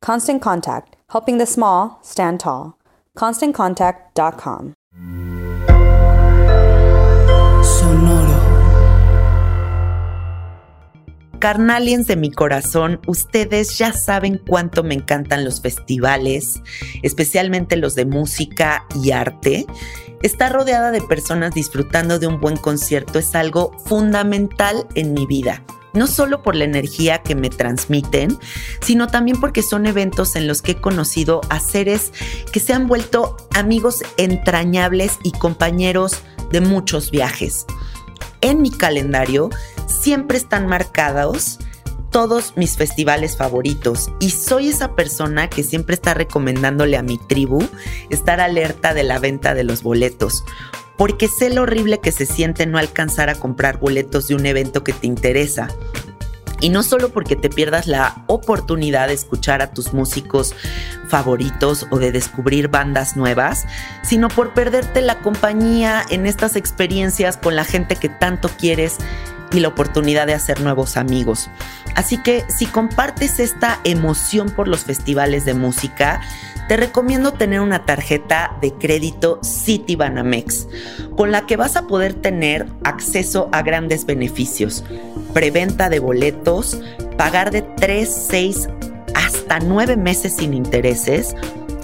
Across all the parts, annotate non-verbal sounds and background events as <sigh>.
Constant Contact, helping the small stand tall. ConstantContact.com. Sonoro. Carnaliens de mi corazón, ustedes ya saben cuánto me encantan los festivales, especialmente los de música y arte. Estar rodeada de personas disfrutando de un buen concierto es algo fundamental en mi vida no solo por la energía que me transmiten, sino también porque son eventos en los que he conocido a seres que se han vuelto amigos entrañables y compañeros de muchos viajes. En mi calendario siempre están marcados todos mis festivales favoritos y soy esa persona que siempre está recomendándole a mi tribu estar alerta de la venta de los boletos porque sé lo horrible que se siente no alcanzar a comprar boletos de un evento que te interesa. Y no solo porque te pierdas la oportunidad de escuchar a tus músicos favoritos o de descubrir bandas nuevas, sino por perderte la compañía en estas experiencias con la gente que tanto quieres y la oportunidad de hacer nuevos amigos. Así que si compartes esta emoción por los festivales de música, te recomiendo tener una tarjeta de crédito Citibanamex, con la que vas a poder tener acceso a grandes beneficios, preventa de boletos, pagar de 3, 6 hasta 9 meses sin intereses,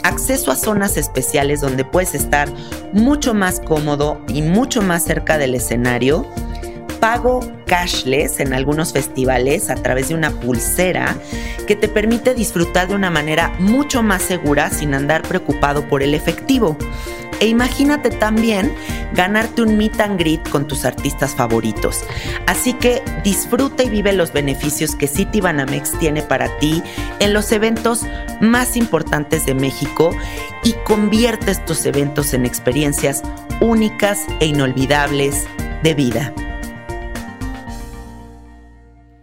acceso a zonas especiales donde puedes estar mucho más cómodo y mucho más cerca del escenario, pago cashless en algunos festivales a través de una pulsera que te permite disfrutar de una manera mucho más segura sin andar preocupado por el efectivo. E imagínate también ganarte un meet and greet con tus artistas favoritos. Así que disfruta y vive los beneficios que Citibanamex tiene para ti en los eventos más importantes de México y convierte estos eventos en experiencias únicas e inolvidables de vida.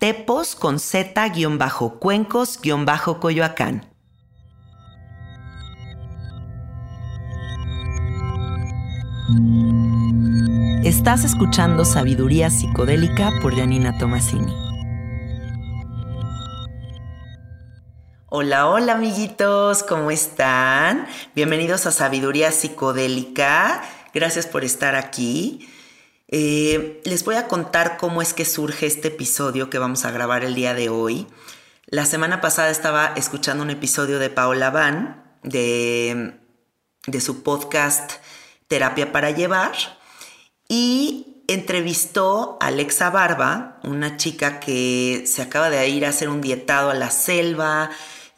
tepos con z-cuencos-coyoacán. Estás escuchando Sabiduría Psicodélica por Janina Tomasini. Hola, hola amiguitos, ¿cómo están? Bienvenidos a Sabiduría Psicodélica. Gracias por estar aquí. Eh, les voy a contar cómo es que surge este episodio que vamos a grabar el día de hoy. La semana pasada estaba escuchando un episodio de Paola Van de, de su podcast Terapia para Llevar y entrevistó a Alexa Barba, una chica que se acaba de ir a hacer un dietado a la selva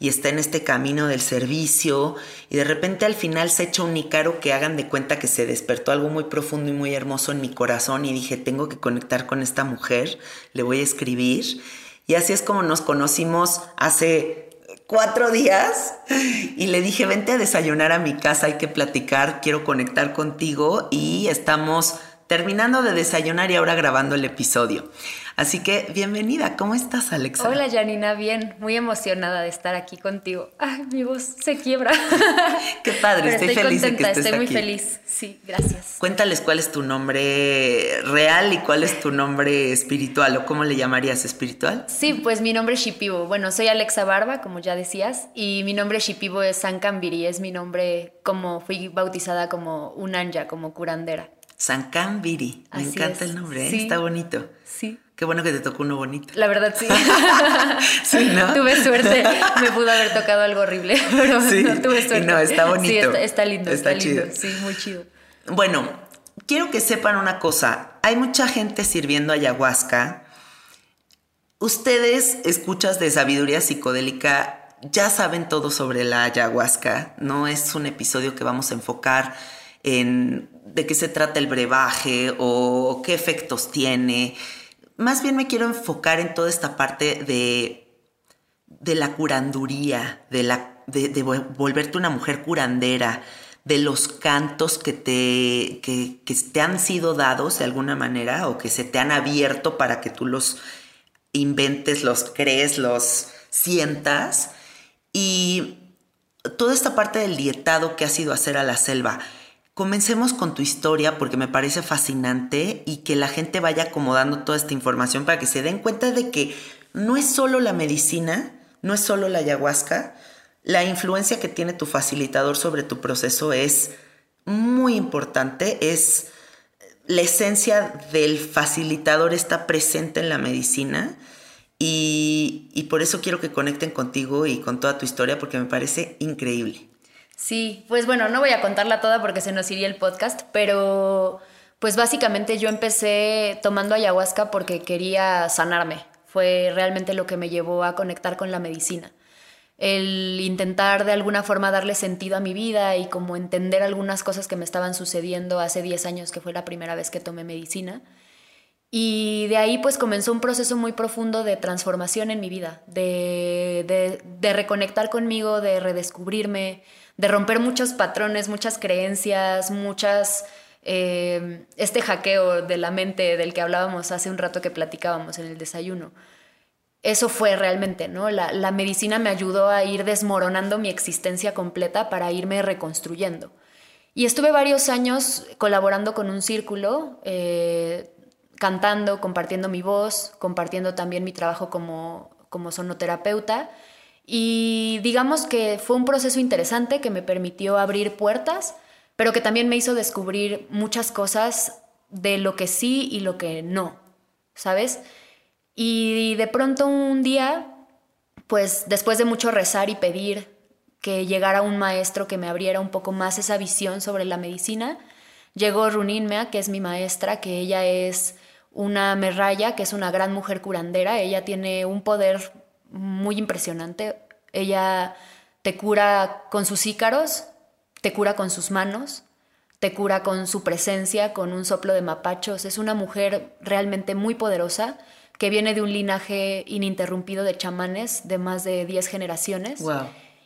y está en este camino del servicio y de repente al final se echa un nícaro que hagan de cuenta que se despertó algo muy profundo y muy hermoso en mi corazón y dije, tengo que conectar con esta mujer, le voy a escribir. Y así es como nos conocimos hace cuatro días y le dije, vente a desayunar a mi casa, hay que platicar, quiero conectar contigo y estamos terminando de desayunar y ahora grabando el episodio. Así que bienvenida, ¿cómo estás Alexa? Hola Janina, bien, muy emocionada de estar aquí contigo. Ay, mi voz se quiebra. <laughs> Qué padre, estoy, feliz de que estés estoy muy feliz, sí, gracias. Cuéntales cuál es tu nombre real y cuál es tu nombre espiritual o cómo le llamarías espiritual. Sí, pues mi nombre es Shipibo. Bueno, soy Alexa Barba, como ya decías, y mi nombre Shipibo es Sankambiri, es mi nombre como fui bautizada como un anja, como curandera. Sankambiri, me encanta el nombre, ¿eh? está bonito. Sí. Qué bueno que te tocó uno bonito. La verdad, sí. <laughs> sí, ¿no? <laughs> Tuve suerte. Me pudo haber tocado algo horrible, <laughs> pero no tuve suerte. No, está bonito. Sí, está, lindo, está, lindo. Sí, muy chido. Bueno, quiero que sepan una cosa. Hay mucha gente sirviendo ayahuasca. Ustedes, escuchas de sabiduría psicodélica, ya saben todo sobre la ayahuasca. No es un episodio que vamos a enfocar en de qué se trata el brebaje o qué efectos tiene más bien me quiero enfocar en toda esta parte de, de la curanduría, de, la, de, volverte una mujer curandera, de los cantos que te, que, que te han sido dados de alguna manera o que se te han abierto para que tú los inventes, los crees, los sientas. Y toda esta parte del dietado que has ido a hacer a la selva. Comencemos con tu historia porque me parece fascinante y que la gente vaya acomodando toda esta información para que se den cuenta de que no es solo la medicina, no es solo la ayahuasca, la influencia que tiene tu facilitador sobre tu proceso es muy importante, es la esencia del facilitador está presente en la medicina y, y por eso quiero que conecten contigo y con toda tu historia porque me parece increíble. Sí, pues bueno, no voy a contarla toda porque se nos iría el podcast, pero pues básicamente yo empecé tomando ayahuasca porque quería sanarme. Fue realmente lo que me llevó a conectar con la medicina. El intentar de alguna forma darle sentido a mi vida y como entender algunas cosas que me estaban sucediendo hace 10 años que fue la primera vez que tomé medicina. Y de ahí pues comenzó un proceso muy profundo de transformación en mi vida, de, de, de reconectar conmigo, de redescubrirme, de romper muchos patrones, muchas creencias, muchas... Eh, este hackeo de la mente del que hablábamos hace un rato que platicábamos en el desayuno. Eso fue realmente, ¿no? La, medicina me ayudó a ir desmoronando mi existencia completa para irme reconstruyendo. Y estuve varios años colaborando con un círculo, eh, cantando, compartiendo mi voz, compartiendo también mi trabajo como, como sonoterapeuta y digamos que fue un proceso interesante que me permitió abrir puertas, pero que también me hizo descubrir muchas cosas de lo que sí y lo que no, ¿sabes? Y de pronto un día, pues después de mucho rezar y pedir que llegara un maestro que me abriera un poco más esa visión sobre la medicina, llegó Runinmea, que es mi maestra, que ella es una merraya, que es una gran mujer curandera, ella tiene un poder muy impresionante. Ella te cura con sus ícaros, te cura con sus manos, te cura con su presencia, con un soplo de mapachos. Es una mujer realmente muy poderosa que viene de un linaje ininterrumpido de chamanes de más de 10 generaciones.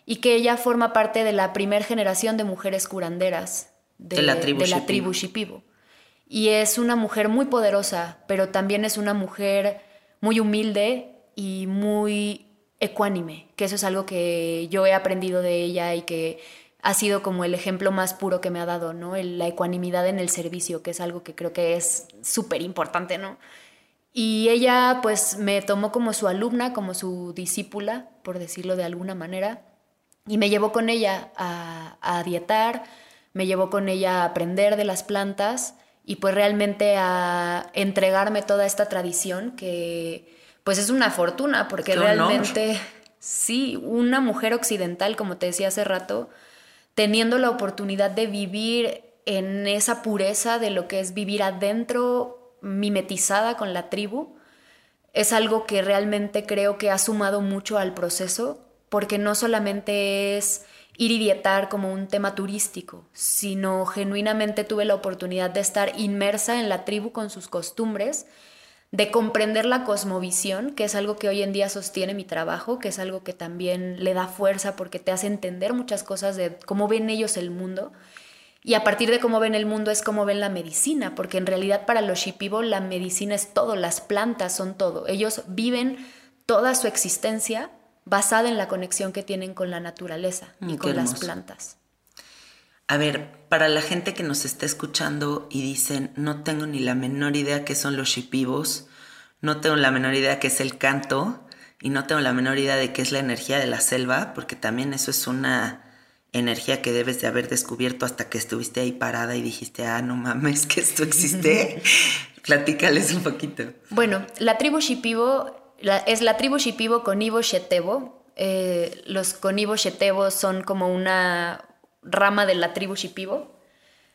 Y que ella forma parte de la primera generación de mujeres curanderas de, la tribu, de la tribu Shipibo. Y es una mujer muy poderosa, pero también es una mujer muy humilde y muy ecuánime, que eso es algo que yo he aprendido de ella y que ha sido como el ejemplo más puro que me ha dado, ¿no? la ecuanimidad en el servicio, que es algo que creo que es súper importante, ¿no? Y ella pues me tomó como su alumna, como su discípula, por decirlo de alguna manera, y me llevó con ella a, a dietar, me llevó con ella a aprender de las plantas y pues realmente a entregarme toda esta tradición que pues es una fortuna porque realmente sí, una mujer occidental, como te decía hace rato, teniendo la oportunidad de vivir en esa pureza de lo que es vivir adentro, mimetizada con la tribu, es algo que realmente creo que ha sumado mucho al proceso, porque no solamente es ir y dietar como un tema turístico, sino genuinamente tuve la oportunidad de estar inmersa en la tribu con sus costumbres, de comprender la cosmovisión, que es algo que hoy en día sostiene mi trabajo, que es algo que también le da fuerza porque te hace entender muchas cosas de cómo ven ellos el mundo. Y a partir de cómo ven el mundo es cómo ven la medicina, porque en realidad para los Shipibo la medicina es todo, las plantas son todo. Ellos viven toda su existencia basada en la conexión que tienen con la naturaleza y mm, con las plantas. A ver, para la gente que nos está escuchando y dicen, no tengo ni la menor idea qué son los shipibos, no tengo la menor idea qué es el canto y no tengo la menor idea de qué es la energía de la selva, porque también eso es una energía que debes de haber descubierto hasta que estuviste ahí parada y dijiste, ah, no mames, que esto existe. <laughs> Platícales un poquito. Bueno, la tribu Shipibo es la tribu Shipibo Conibo Shetebo. Eh, los Conibo Shetebo son como una, rama de la tribu Shipibo.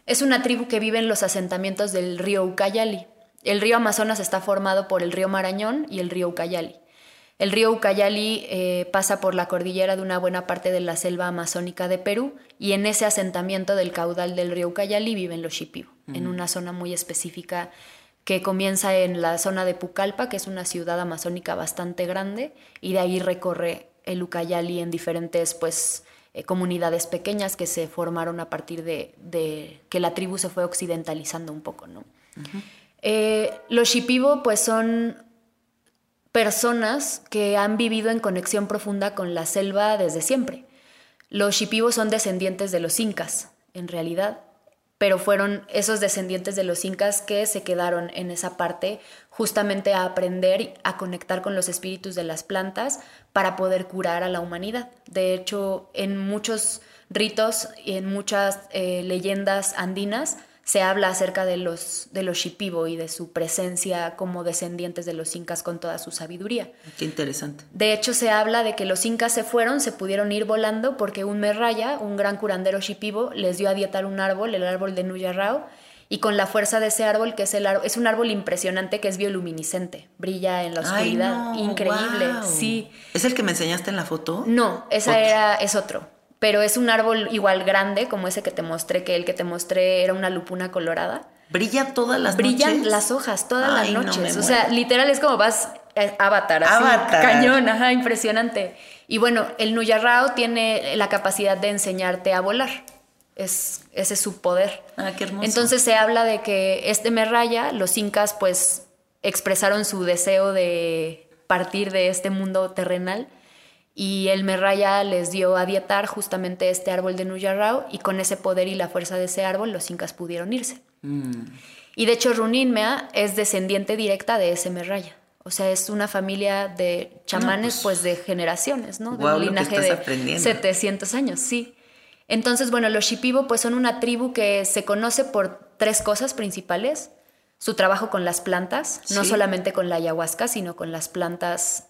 Es una tribu que vive en los asentamientos del río Ucayali. El río Amazonas está formado por el río Marañón y el río Ucayali. El río Ucayali eh, pasa por la cordillera de una buena parte de la selva amazónica de Perú y en ese asentamiento del caudal del río Ucayali viven los Shipibo, en una zona muy específica que comienza en la zona de Pucallpa, que es una ciudad amazónica bastante grande, y de ahí recorre el Ucayali en diferentes pues, eh, comunidades pequeñas que se formaron a partir de, que la tribu se fue occidentalizando un poco, ¿no? Eh, los Shipibo pues son personas que han vivido en conexión profunda con la selva desde siempre. Los Shipibo son descendientes de los incas, en realidad, pero fueron esos descendientes de los incas que se quedaron en esa parte justamente a aprender a conectar con los espíritus de las plantas para poder curar a la humanidad. De hecho, en muchos ritos y en muchas eh, leyendas andinas se habla acerca de los, de los Shipibo y de su presencia como descendientes de los incas con toda su sabiduría. Qué interesante. De hecho, se habla de que los incas se fueron, se pudieron ir volando porque un merraya, un gran curandero Shipibo, les dio a dietar un árbol, el árbol de Nuyarrao, y con la fuerza de ese árbol, que es el árbol, es un árbol impresionante que es bioluminiscente, brilla en la oscuridad, increíble, sí. ¿Es el que me enseñaste en la foto? No, esa era, es otro pero es un árbol igual grande como ese que te mostré, que el que te mostré era una lupuna colorada. ¿Brilla todas las Brillan noches? las hojas todas las noches. o sea, literal es como vas eh, avatar, así, avatar. cañón, ajá, impresionante. Y bueno, el Nuyarrao tiene la capacidad de enseñarte a volar. Es, ese es su poder. Ah, qué hermoso. Entonces se habla de que este Merraya, los incas pues expresaron su deseo de partir de este mundo terrenal y el Merraya les dio a dietar justamente este árbol de Nuyarrao y con ese poder y la fuerza de ese árbol los incas pudieron irse. Mm. Y de hecho Runinmea es descendiente directa de ese Merraya. O sea, es una familia de chamanes pues, pues, de generaciones, ¿no? de un linaje de 700 años, sí. Entonces, bueno, los Shipibo pues son una tribu que se conoce por tres cosas principales. Su trabajo con las plantas, no solamente con la ayahuasca, sino con las plantas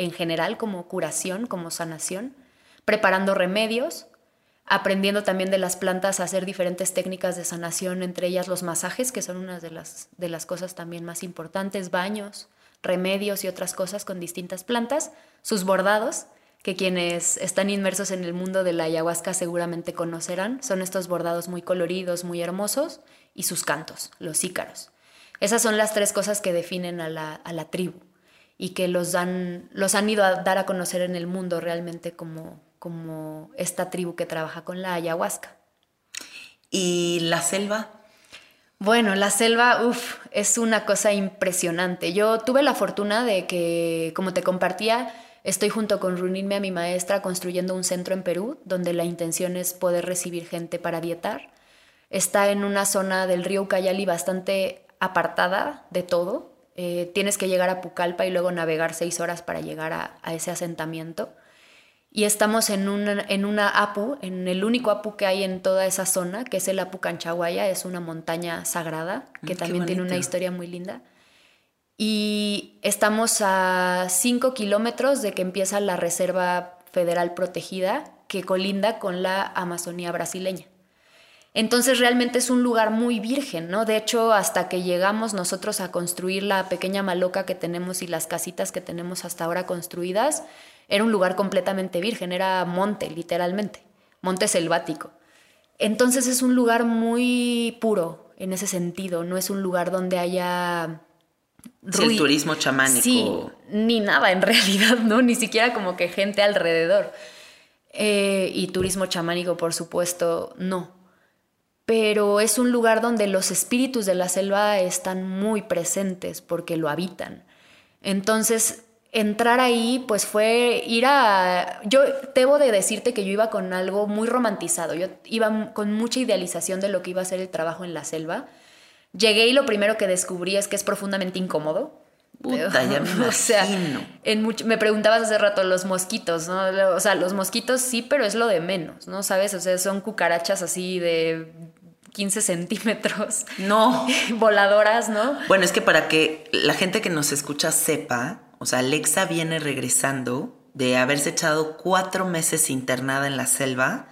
en general como curación, como sanación, preparando remedios, aprendiendo también de las plantas a hacer diferentes técnicas de sanación, entre ellas los masajes, que son una de las, de las cosas también más importantes, baños, remedios y otras cosas con distintas plantas, sus bordados, que quienes están inmersos en el mundo de la ayahuasca seguramente conocerán, son estos bordados muy coloridos, muy hermosos, y sus cantos, los ícaros. Esas son las tres cosas que definen a la, a la tribu y que los han, los han ido a dar a conocer en el mundo realmente como, como esta tribu que trabaja con la ayahuasca. ¿Y la selva? Bueno, la selva, uff, es una cosa impresionante. Yo tuve la fortuna de que, como te compartía, Estoy junto con Runilme, mi maestra, construyendo un centro en Perú, donde la intención es poder recibir gente para dietar. Está en una zona del río Ucayali bastante apartada de todo. Eh, tienes que llegar a Pucallpa y luego navegar seis horas para llegar a, a ese asentamiento. Y estamos en una, en una apu, en el único apu que hay en toda esa zona, que es el Apu Canchaguaya, es una montaña sagrada, que Mm, qué también tiene una historia muy linda. Y estamos a 5 kilómetros de que empieza la Reserva Federal Protegida, que colinda con la Amazonía brasileña. Entonces realmente es un lugar muy virgen, ¿no? De hecho, hasta que llegamos nosotros a construir la pequeña maloca que tenemos y las casitas que tenemos hasta ahora construidas, era un lugar completamente virgen, era monte, literalmente, monte selvático. Entonces es un lugar muy puro en ese sentido, no es un lugar donde haya Sí, el turismo chamánico. Sí, ni nada en <laughs> realidad, ¿no? Ni siquiera como que gente alrededor. Eh, y turismo chamánico, por supuesto, no. Pero es un lugar donde los espíritus de la selva están muy presentes porque lo habitan. Entonces, entrar ahí, pues fue ir a... Yo debo de decirte que yo iba con algo muy romantizado. Yo iba con mucha idealización de lo que iba a ser el trabajo en la selva. Llegué y lo primero que descubrí es que es profundamente incómodo. Puta, ya me <laughs> O sea, imagino. en mucho- me preguntabas hace rato los mosquitos, ¿no? O sea, los mosquitos sí, pero es lo de menos, ¿no? ¿Sabes? O sea, son cucarachas así de 15 centímetros, <laughs> No. voladoras, ¿no? Bueno, es que para que la gente que nos escucha sepa, o sea, Alexa viene regresando de haberse echado cuatro meses internada en la selva,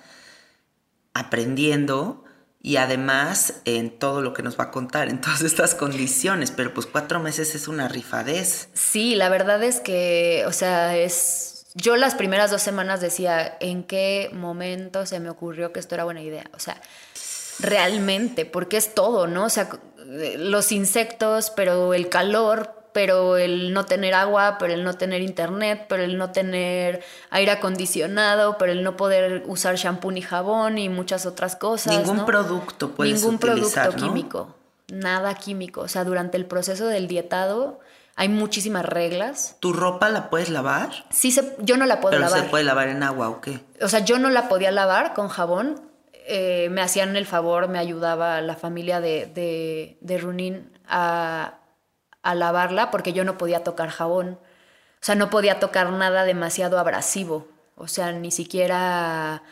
aprendiendo y además en todo lo que nos va a contar, en todas estas condiciones, pero pues cuatro meses es una rifadez. Sí, la verdad es que, o sea, es... Yo las primeras dos semanas decía, ¿en qué momento se me ocurrió que esto era buena idea? O sea, realmente, porque es todo, ¿no? O sea, eh, los insectos, pero el calor, pero el no tener agua, pero el no tener internet, pero el no tener aire acondicionado, pero el no poder usar shampoo ni jabón y muchas otras cosas. Ningún ¿no? producto puedes Ningún utilizar, producto ¿no? químico, nada químico. O sea, durante el proceso del dietado hay muchísimas reglas. ¿Tu ropa la puedes lavar? Sí, se, yo no la puedo Pero lavar. se puede lavar en agua o qué? O sea, yo no la podía lavar con jabón. Eh, me hacían el favor, me ayudaba la familia de, de, de Runin a, a lavarla porque yo no podía tocar jabón. O sea, no podía tocar nada demasiado abrasivo. O sea, ni siquiera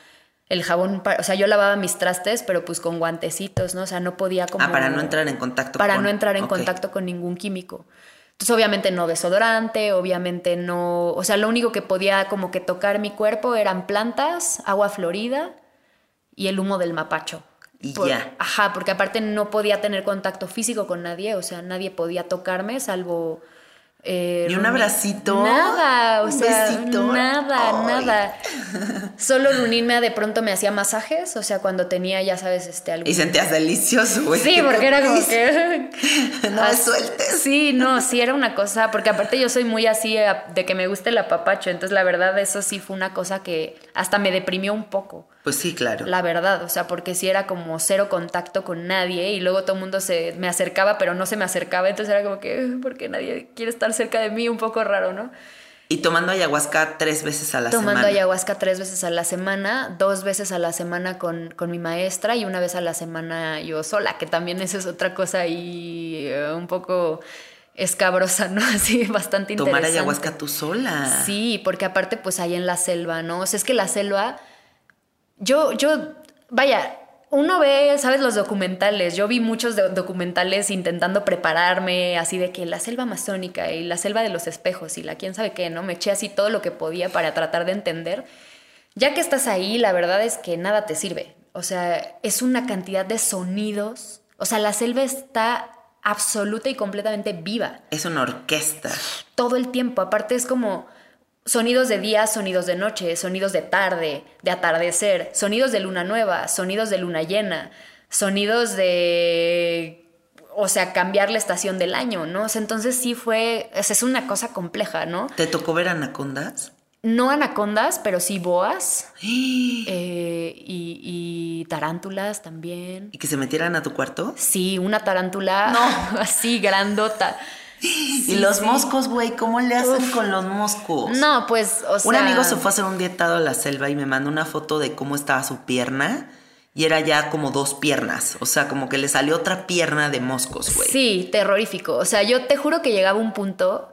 el jabón. O sea, yo lavaba mis trastes, pero pues con guantecitos, ¿no? O sea, no podía como. Ah, para no entrar en contacto Para con- no entrar en contacto con ningún químico. Entonces, obviamente no desodorante, obviamente no. O sea, lo único que podía como que tocar mi cuerpo eran plantas, agua florida y el humo del mapacho. Y Por- ya. Ajá, porque aparte no podía tener contacto físico con nadie, o sea, nadie podía tocarme salvo. eh, ¿Ni un abracito? Nada, o ¿Un sea, besito? nada, Ay. nada. <laughs> Solo Runin me de pronto me hacía masajes, o sea, cuando tenía, ya sabes, este algún Y sentías delicioso, güey. Sí, porque era como que... <laughs> No me sueltes. Sí, no, sí era una cosa, porque aparte yo soy muy así de que me guste el apapacho, entonces la verdad eso sí fue una cosa que hasta me deprimió un poco, Pues sí, claro. la verdad, o sea, porque sí era como cero contacto con nadie y luego todo el mundo se me acercaba, pero no se me acercaba, entonces era como que, "Ugh, porque nadie quiere estar cerca de mí, un poco raro, ¿no? Y tomando ayahuasca tres veces a la Tomando semana. ayahuasca tres veces a la semana, dos veces a la semana con, con mi maestra y una vez a la semana yo sola, que también eso es otra cosa ahí eh, un poco escabrosa, ¿no? <laughs> Así, bastante Tomar interesante. ayahuasca tú sola. Sí, porque aparte pues ahí en la selva, ¿no? O sea, es que la selva, yo, yo, vaya, uno ve, ¿sabes? Los documentales. Yo vi muchos do- documentales intentando prepararme, así de que la selva amazónica y la selva de los espejos y la quién sabe qué, ¿no? Me eché así todo lo que podía para tratar de entender. Ya que estás ahí, la verdad es que nada te sirve. O sea, es una cantidad de sonidos. O sea, la selva está absoluta y completamente viva Es una orquesta. todo el tiempo. Aparte es como sonidos de día, sonidos de noche, sonidos de tarde, de atardecer, sonidos de luna nueva, sonidos de luna llena, sonidos de... O sea, cambiar la estación del año, ¿no? O sea, entonces sí fue... o sea, es una cosa compleja, ¿no? ¿Te tocó ver anacondas? No anacondas, pero sí boas <gasps> eh, y, y tarántulas también. ¿Y que se metieran a tu cuarto? Sí, una tarántula <laughs> así grandota. Y los moscos, güey, ¿cómo le hacen con los moscos? No, pues, o sea. Un amigo se fue a hacer un dietado a la selva y me mandó una foto de cómo estaba su pierna. Y era ya como dos piernas. O sea, como que le salió otra pierna de moscos, güey. Sí, terrorífico. O sea, yo te juro que llegaba un punto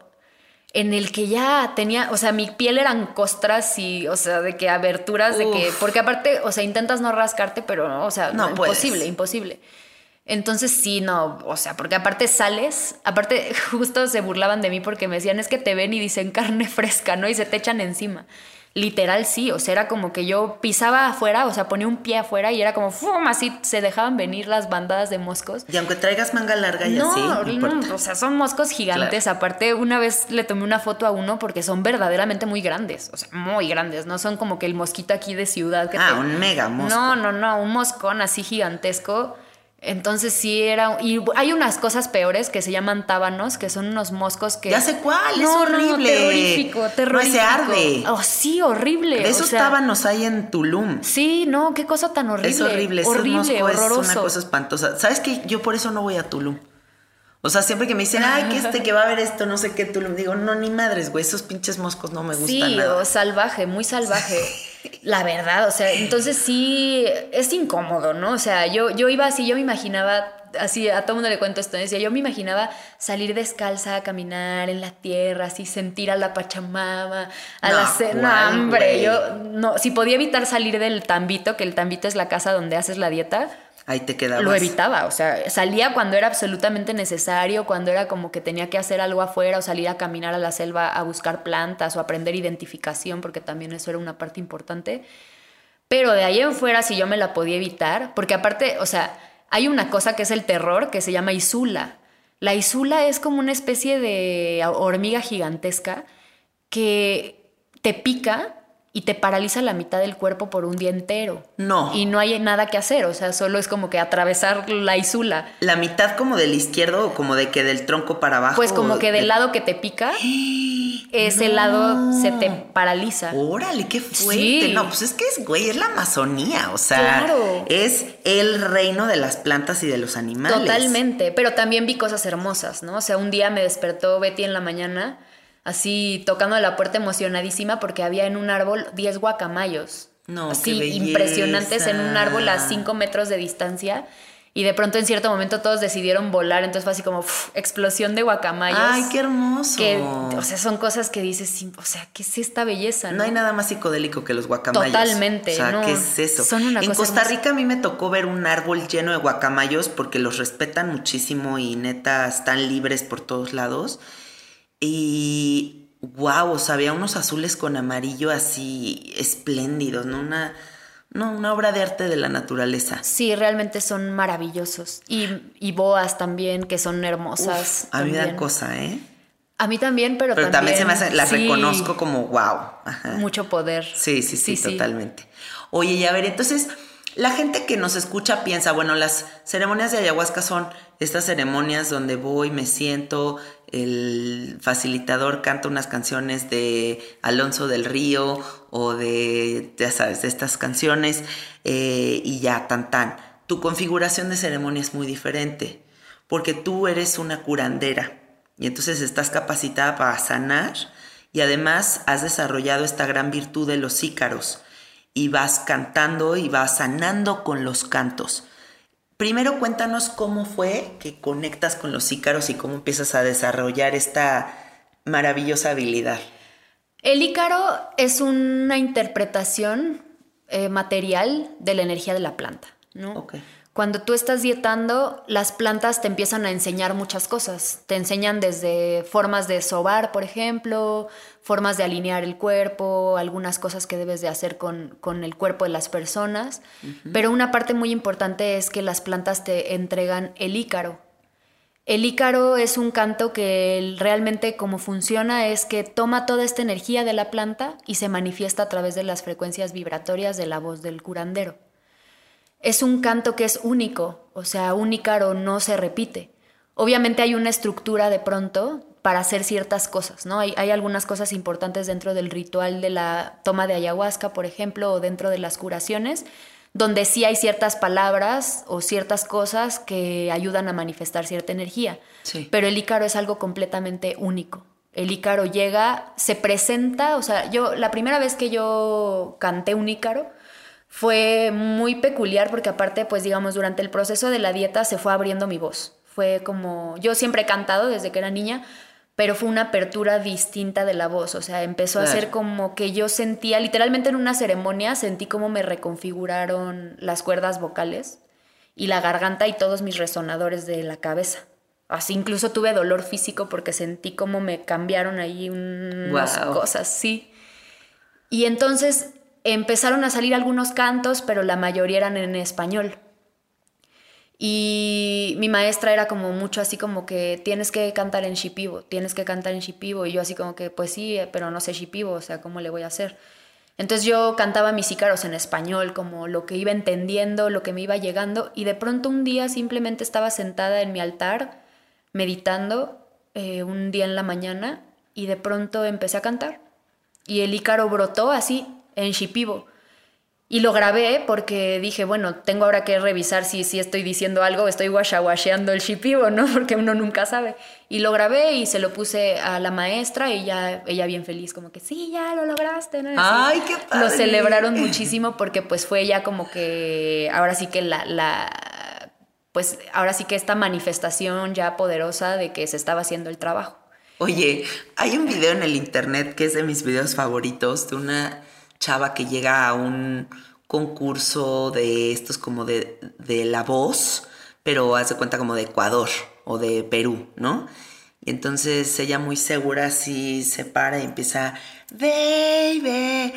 en el que ya tenía, o sea, mi piel eran costras y, o sea, de que aberturas, de que, porque aparte, o sea, intentas no rascarte, pero, no, o sea, No imposible, puedes. imposible. Entonces sí, no, o sea, porque aparte sales, aparte <laughs> justo se burlaban de mí porque me decían, es que te ven y dicen carne <laughs> fresca, ¿no? Y se te echan encima. Literal sí, o sea, era como que yo pisaba afuera, o sea, ponía un pie afuera y era como, ¡fum! Así se dejaban venir las bandadas de moscos. Y aunque traigas manga larga y No, así, no importa. o sea, son moscos gigantes. Aparte, una vez le tomé una foto a uno porque son verdaderamente muy grandes. O sea, muy grandes. No son como que el mosquito aquí de ciudad que Ah, te- un mega mosco. No, no, no, un moscón así gigantesco. Entonces sí era... Y hay unas cosas peores que se llaman tábanos, que son unos moscos que... Ya sé cuál, es No, no, horrible. terrorífico, No, terrorífico. ese arde. Oh, sí, horrible. De esos o sea, tábanos hay en Tulum. Sí, no, qué cosa tan horrible. Es horrible, ese horrible, mosco horroroso. es una cosa espantosa. ¿Sabes qué? Yo por eso no voy a Tulum. O sea, siempre que me dicen, ay, que este, que va a haber esto, no sé qué, Tulum, digo, no, ni madres, güey, esos pinches moscos no me gustan Sí, nada. o salvaje, muy salvaje. <laughs> La verdad, o sea, entonces sí es incómodo, ¿no? O sea, yo, yo iba así, yo me imaginaba, así a todo mundo le cuento esto, decía, yo me imaginaba salir descalza a caminar en la tierra, así sentir a la Pachamama, a No, la cena, ¿cuál, hambre. Yo no, si podía evitar salir del tambito, que el tambito es la casa donde haces la dieta, Ahí te quedabas. lo evitaba, o sea, salía cuando era absolutamente necesario, cuando era como que tenía que hacer algo afuera o salir a caminar a la selva a buscar plantas o aprender identificación, porque también eso era una parte importante. Pero de ahí en fuera, si yo me la podía evitar, porque aparte, o sea, hay una cosa que es el terror que se llama isula. La isula es como una especie de hormiga gigantesca que te pica y te paraliza la mitad del cuerpo por un día entero. No. Y no hay nada que hacer, o sea, solo es como que atravesar la isula. La mitad como del izquierdo o como de que del tronco para abajo. Pues como que del de- lado que te pica, <gasps> ese lado se te paraliza. Órale, qué fuerte. Sí. No, pues es que es, güey, es la Amazonía. O sea, Claro. es el reino de las plantas y de los animales. Totalmente, pero también vi cosas hermosas, ¿no? O sea, un día me despertó Betty en la mañana, así tocando la puerta emocionadísima porque había en un árbol 10 guacamayos. No, así qué impresionantes en un árbol a belleza. 5 metros de distancia. Y de pronto en cierto momento todos decidieron volar, entonces fue así como uf, explosión de guacamayos. Ay, qué hermoso. Que, o sea, son cosas que dices, sí, o sea, ¿qué es esta belleza? No hay nada más psicodélico que los guacamayos. Totalmente, O sea, no, ¿qué es eso? son una en cosa Costa hermosa. Rica a mí me tocó ver un árbol lleno de guacamayos porque los respetan muchísimo y neta están libres por todos lados. Y wow, o sea, había unos azules con amarillo así espléndidos, ¿no? Una, no, una obra de arte de la naturaleza. Sí, realmente son maravillosos. Y, y boas también, que son hermosas. Uf, a mí me da también. cosa, ¿eh? A mí también, pero, Pero también, se me hace, las sí, reconozco como wow. Ajá. Mucho poder. Sí, sí, sí, totalmente. Oye, y a ver, entonces, la gente que nos escucha piensa, bueno, las ceremonias de ayahuasca son estas ceremonias donde voy, me siento, el facilitador canta unas canciones de Alonso del Río o de, ya sabes, de estas canciones eh, y ya, tan tan. Tu configuración de ceremonia es muy diferente porque tú eres una curandera y entonces estás capacitada para sanar y además has desarrollado esta gran virtud de los ícaros y vas cantando y vas sanando con los cantos. Primero cuéntanos cómo fue que conectas con los ícaros y cómo empiezas a desarrollar esta maravillosa habilidad. El ícaro es una interpretación eh, material de la energía de la planta. Cuando tú estás dietando, las plantas te empiezan a enseñar muchas cosas. Te enseñan desde formas de sobar, por ejemplo, formas de alinear el cuerpo, algunas cosas que debes de hacer con, con el cuerpo de las personas. Pero una parte muy importante es que las plantas te entregan el ícaro. El ícaro es un canto que realmente como funciona es que toma toda esta energía de la planta y se manifiesta a través de las frecuencias vibratorias de la voz del curandero. Es un canto que es único, o sea, un ícaro no se repite. Obviamente hay una estructura de pronto para hacer ciertas cosas, ¿no? Hay, hay algunas cosas importantes dentro del ritual de la toma de ayahuasca, por ejemplo, o dentro de las curaciones, donde sí hay ciertas palabras o ciertas cosas que ayudan a manifestar cierta energía. Sí. Pero el Ícaro es algo completamente único. El Ícaro llega, se presenta, o sea, yo la primera vez que yo canté un Ícaro fue muy peculiar porque aparte, pues digamos, durante el proceso de la dieta se fue abriendo mi voz. Fue como, yo siempre he cantado desde que era niña, pero fue una apertura distinta de la voz, o sea, empezó a ser como que yo sentía, literalmente en una ceremonia sentí como me reconfiguraron las cuerdas vocales y la garganta y todos mis resonadores de la cabeza. Así incluso tuve dolor físico porque sentí como me cambiaron ahí unas cosas, sí. Y entonces empezaron a salir algunos cantos, pero la mayoría eran en español. Y mi maestra era como mucho así como que tienes que cantar en shipibo, tienes que cantar en shipibo. Y yo así como que, pues sí, pero no sé shipibo, o sea, ¿cómo le voy a hacer? Entonces yo cantaba mis ícaros en español, como lo que iba entendiendo, lo que me iba llegando. Y de pronto un día simplemente estaba sentada en mi altar, meditando, eh, un día en la mañana, y de pronto empecé a cantar. Y el ícaro brotó así, en shipibo. Y lo grabé porque dije, bueno, tengo ahora que revisar si, si estoy diciendo algo, estoy guashawasheando el shipibo, ¿no? <laughs> Porque uno nunca sabe. Y lo grabé y se lo puse a la maestra y ya, ella bien feliz, como que sí, ya lo lograste, ¿no? Ay, qué padre. Lo celebraron <laughs> muchísimo porque pues fue ya como que, ahora sí que la, la, pues ahora sí que esta manifestación ya poderosa de que se estaba haciendo el trabajo. Oye, hay un video en el internet que es de mis videos favoritos de una chava que llega a un concurso de estos como de, de la voz, pero hace cuenta como de Ecuador o de Perú, ¿no? Y entonces ella muy segura así se para y empieza, Baby,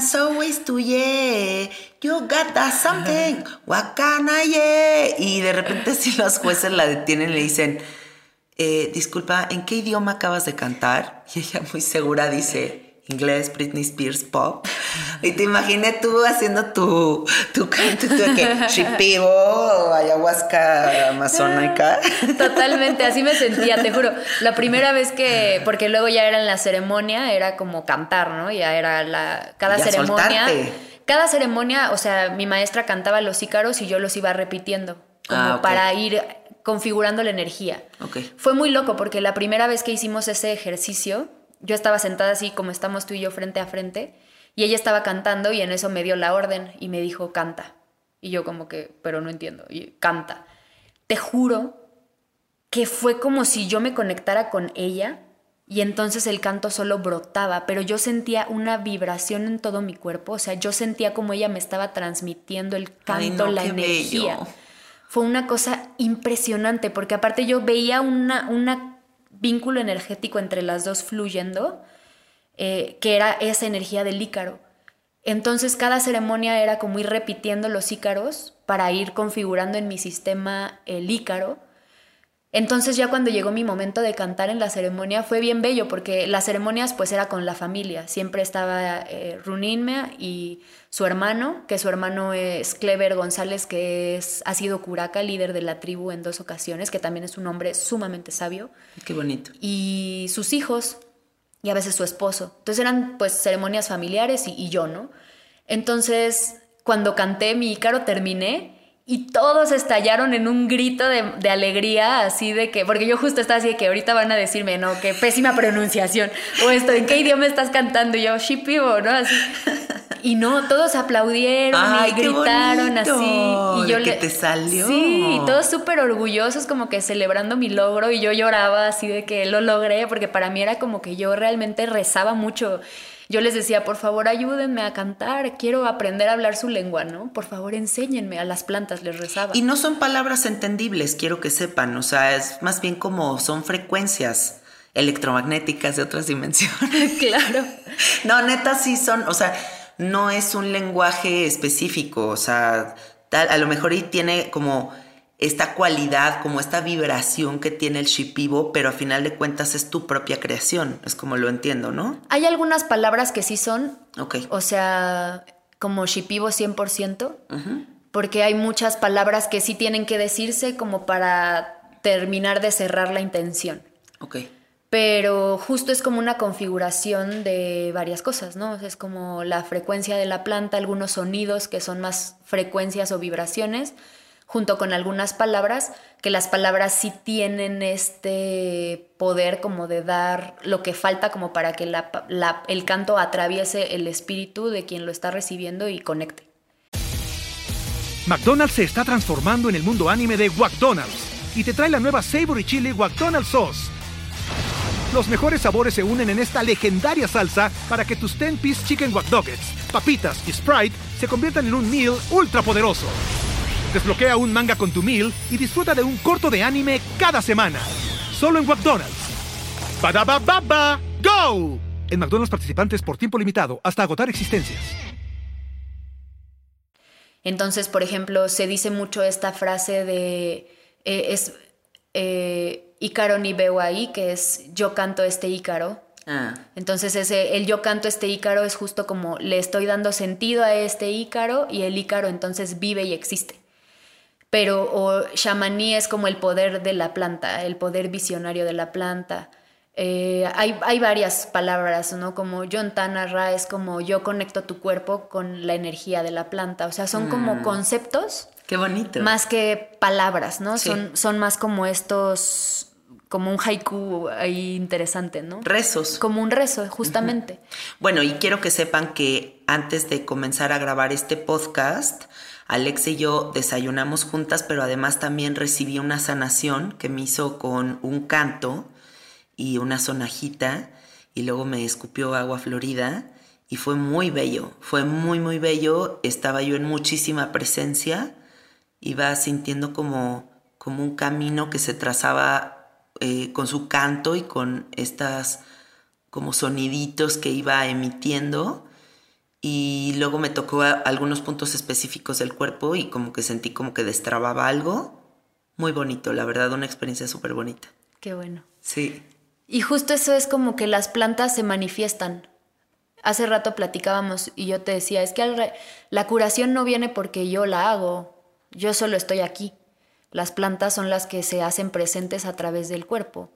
so always to yeah, you got that something, I yeah? Y de repente si los jueces la detienen le dicen, eh, disculpa, ¿en qué idioma acabas de cantar? Y ella muy segura dice, inglés, Britney Spears, pop. Y te imaginé tú haciendo tu, tu canto, tú de que shipibo, ayahuasca amazónica. Totalmente, así me sentía, te juro. La primera vez que, porque luego ya era en la ceremonia, era como cantar, ¿no? Ya era la, cada Ya ceremonia. soltarte. Cada ceremonia, o sea, mi maestra cantaba los ícaros y yo los iba repitiendo, como Ah, ok. para ir configurando la energía. Ok. Fue muy loco porque la primera vez que hicimos ese ejercicio, yo estaba sentada así como estamos tú y yo frente a frente y ella estaba cantando y en eso me dio la orden y me dijo canta. Y yo como que, pero no entiendo, y canta. Te juro que fue como si yo me conectara con ella y entonces el canto solo brotaba, pero yo sentía una vibración en todo mi cuerpo, o sea, yo sentía como ella me estaba transmitiendo el Ay, canto, no, la energía. bello. Fue una cosa impresionante, porque aparte yo veía una, una vínculo energético entre las dos fluyendo, eh, que era esa energía del ícaro. Entonces cada ceremonia era como ir repitiendo los ícaros para ir configurando en mi sistema el ícaro. Entonces ya cuando llegó mi momento de cantar en la ceremonia fue bien bello porque las ceremonias pues era con la familia. Siempre estaba eh, Runinme y su hermano, que su hermano es Clever González, que es, ha sido curaca, líder de la tribu en dos ocasiones, que también es un hombre sumamente sabio Qué bonito. y sus hijos y a veces su esposo. Entonces eran pues ceremonias familiares y, y yo, ¿no? Entonces cuando canté mi Ícaro terminé y todos estallaron en un grito de, de alegría, así de que, porque yo justo estaba así de que ahorita van a decirme, no, qué pésima pronunciación, o esto, ¿en qué idioma estás cantando? Y yo, shipibo, ¿no? Así. Y no, todos aplaudieron Ay, y gritaron así. Y yo que te salió. Sí, y todos súper orgullosos, como que celebrando mi logro. Y yo lloraba así de que lo logré, porque para mí era como que yo realmente rezaba mucho. Yo les decía, por favor, ayúdenme a cantar, quiero aprender a hablar su lengua, ¿no? Por favor, enséñenme a las plantas, les rezaba. Y no son palabras entendibles, quiero que sepan. O sea, es más bien como son frecuencias electromagnéticas de otras dimensiones. <laughs> claro. No, neta sí son, o sea, no es un lenguaje específico, o sea, tal, a lo mejor y tiene como esta cualidad, como esta vibración que tiene el shipibo, pero a final de cuentas es tu propia creación, es como lo entiendo, ¿no? Hay algunas palabras que sí son, Ok. o sea, como shipibo 100%, porque hay muchas palabras que sí tienen que decirse como para terminar de cerrar la intención. Ok. pero justo es como una configuración de varias cosas, ¿no? Es como la frecuencia de la planta, algunos sonidos que son más frecuencias o vibraciones, junto con algunas palabras, que las palabras sí tienen este poder como de dar lo que falta como para que el canto atraviese el espíritu de quien lo está recibiendo y conecte. McDonald's se está transformando en el mundo anime de McDonald's y te trae la nueva Savory Chili McDonald's Sauce los mejores sabores se unen en esta legendaria salsa para que tus 10-piece chicken wack papitas y Sprite se conviertan en un meal ultra poderoso. Desbloquea un manga con tu meal y disfruta de un corto de anime cada semana. Solo en McDonald's. ba baba go! En McDonald's participantes por tiempo limitado hasta agotar existencias. Entonces, por ejemplo, se dice mucho esta frase de eh, es eh, Ícaro ni veo ahí, que es yo canto este Ícaro. Ah. Entonces ese, el yo canto este Ícaro es justo como le estoy dando sentido a este Ícaro y el Ícaro entonces vive y existe. Pero o shamaní es como el poder de la planta, el poder visionario de la planta. Eh, hay, hay, varias palabras, ¿no? Como Yontana Ra es como yo conecto tu cuerpo con la energía de la planta. O sea, son como mm. conceptos. Qué bonito. Más que palabras, ¿no? Son, son más como estos como un haiku ahí interesante, ¿no? Rezos. Como un rezo, justamente. Bueno, y quiero que sepan que antes de comenzar a grabar este podcast, Alex y yo desayunamos juntas, pero además también recibí una sanación que me hizo con un canto y una sonajita, y luego me escupió agua florida, y fue muy bello, fue muy, muy bello. Estaba yo en muchísima presencia, iba sintiendo como, como un camino que se trazaba eh, con su canto y con estas como soniditos que iba emitiendo y luego me tocó algunos puntos específicos del cuerpo y como que sentí como que destrababa algo. Muy bonito, la verdad, una experiencia súper bonita. Qué bueno. Sí. Y justo eso es como que las plantas se manifiestan. Hace rato platicábamos y yo te decía, es que la curación no viene porque yo la hago, yo solo estoy aquí. Las plantas son las que se hacen presentes a través del cuerpo.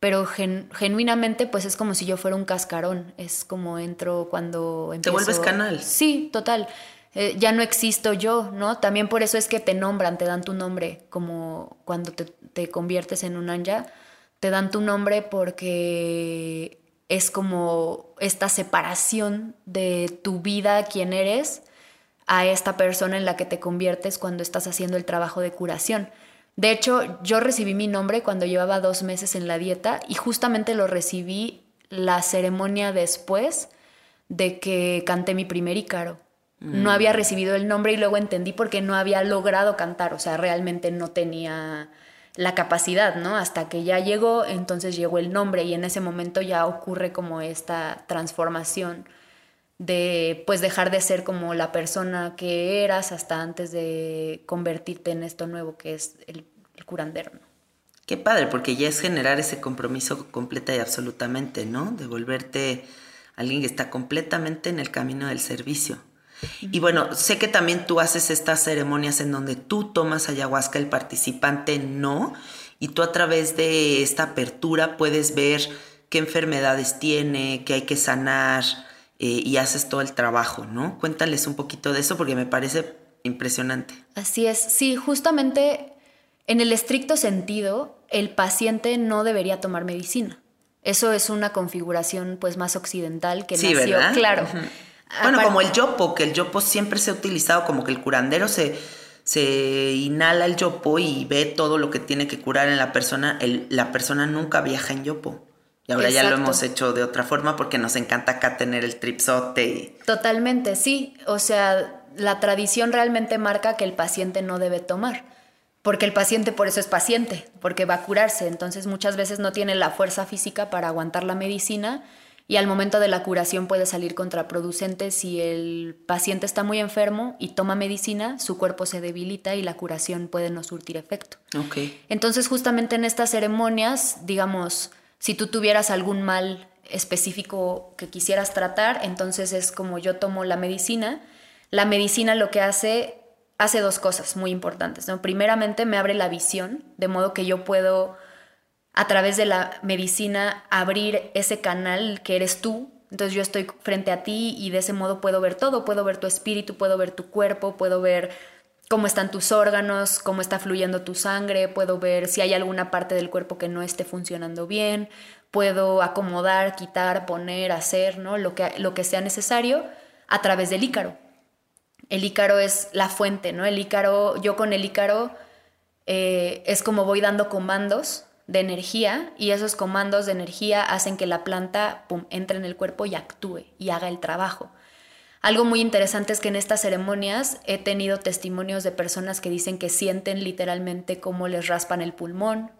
Pero genuinamente, pues es como si yo fuera un cascarón. Es como entro cuando empiezo... Te vuelves canal. Sí, total. Eh, ya no existo yo, ¿no? También por eso es que te nombran, te dan tu nombre, como cuando te, te conviertes en un anja, te dan tu nombre porque es como esta separación de tu vida, quién eres, a esta persona en la que te conviertes cuando estás haciendo el trabajo de curación. De hecho, yo recibí mi nombre cuando llevaba dos meses en la dieta y justamente lo recibí la ceremonia después de que canté mi primer Ícaro. No había recibido el nombre y luego entendí por qué no había logrado cantar, o sea, realmente no tenía la capacidad, ¿no? Hasta que ya llegó, entonces llegó el nombre y en ese momento ya ocurre como esta transformación de pues dejar de ser como la persona que eras hasta antes de convertirte en esto nuevo que es el, curandero. Qué padre, porque ya es generar ese compromiso completa y absolutamente, ¿no? De volverte alguien que está completamente en el camino del servicio. Y bueno, sé que también tú haces estas ceremonias en donde tú tomas ayahuasca, el participante no, y tú a través de esta apertura puedes ver qué enfermedades tiene, qué hay que sanar, eh, y haces todo el trabajo, ¿no? Cuéntales un poquito de eso porque me parece impresionante. Así es, sí, justamente en el estricto sentido, el paciente no debería tomar medicina. Eso es una configuración pues más occidental que sí, nació, ¿verdad? claro. Bueno, como el yopo, que el yopo siempre se ha utilizado como que el curandero se, se inhala el yopo y ve todo lo que tiene que curar en la persona. la persona nunca viaja en yopo. Y ahora ya lo hemos hecho de otra forma porque nos encanta acá tener el tripsote. Totalmente, sí. O sea, la tradición realmente marca que el paciente no debe tomar. Porque el paciente por eso es paciente, porque va a curarse. Entonces muchas veces no tiene la fuerza física para aguantar la medicina y al momento de la curación puede salir contraproducente si el paciente está muy enfermo y toma medicina, su cuerpo se debilita y la curación puede no surtir efecto. Okay. Entonces justamente en estas ceremonias, digamos, si tú tuvieras algún mal específico que quisieras tratar, entonces es como yo tomo la medicina. La medicina lo que hace, hace dos cosas muy importantes. ¿no? Primeramente me abre la visión, de modo que yo puedo a través de la medicina abrir ese canal que eres tú. Entonces yo estoy frente a ti y de ese modo puedo ver todo, puedo ver tu espíritu, puedo ver tu cuerpo, puedo ver cómo están tus órganos, cómo está fluyendo tu sangre, puedo ver si hay alguna parte del cuerpo que no esté funcionando bien, puedo acomodar, quitar, poner, hacer, ¿no? Lo que, lo que sea necesario a través del ícaro. El ícaro es la fuente, ¿no? El ícaro, yo con el ícaro eh, es como voy dando comandos de energía y esos comandos de energía hacen que la planta entre en el cuerpo y actúe y haga el trabajo. Algo muy interesante es que en estas ceremonias he tenido testimonios de personas que dicen que sienten literalmente cómo les raspan el pulmón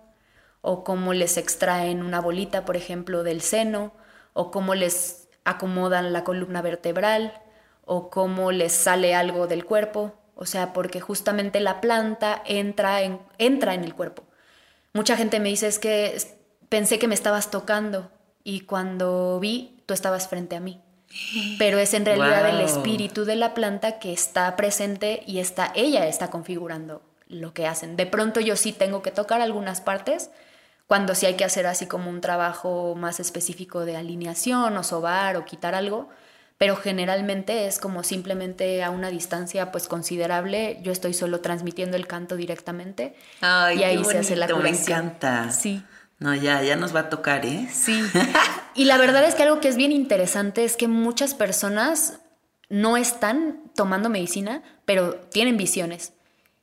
o cómo les extraen una bolita, por ejemplo, del seno o cómo les acomodan la columna vertebral o cómo les sale algo del cuerpo. O sea, porque justamente la planta entra en, entra en el cuerpo. Mucha gente me dice es que pensé que me estabas tocando y cuando vi, tú estabas frente a mí pero es en realidad el espíritu de la planta que está presente y está ella está configurando lo que hacen. De pronto yo sí tengo que tocar algunas partes cuando sí hay que hacer así como un trabajo más específico de alineación o sobar o quitar algo, pero generalmente es como simplemente a una distancia pues considerable, yo estoy solo transmitiendo el canto directamente y ahí se hace la curación. Me encanta. Sí. No, ya, ya nos va a tocar, ¿eh? Sí. <laughs> Y la verdad es que algo que es bien interesante es que muchas personas no están tomando medicina, pero tienen visiones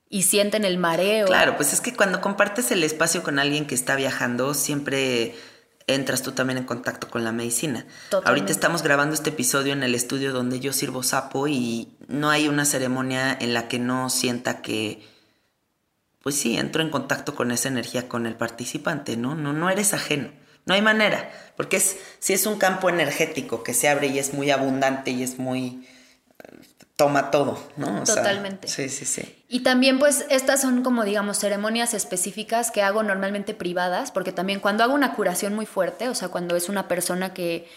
y sienten el mareo. Claro, pues es que cuando compartes el espacio con alguien que está viajando, siempre entras tú también en contacto con la medicina. Ahorita estamos grabando este episodio en el estudio donde yo sirvo sapo y no hay una ceremonia en la que no sienta que pues sí, entro en contacto con esa energía con el participante, ¿no? No, no eres ajeno. No hay manera, porque es, si es un campo energético que se abre y es muy abundante y es muy toma todo, ¿no? Totalmente. sí, sí, sí. Y también pues estas son como digamos ceremonias específicas que hago normalmente privadas, porque también cuando hago una curación muy fuerte, o sea, cuando es una persona que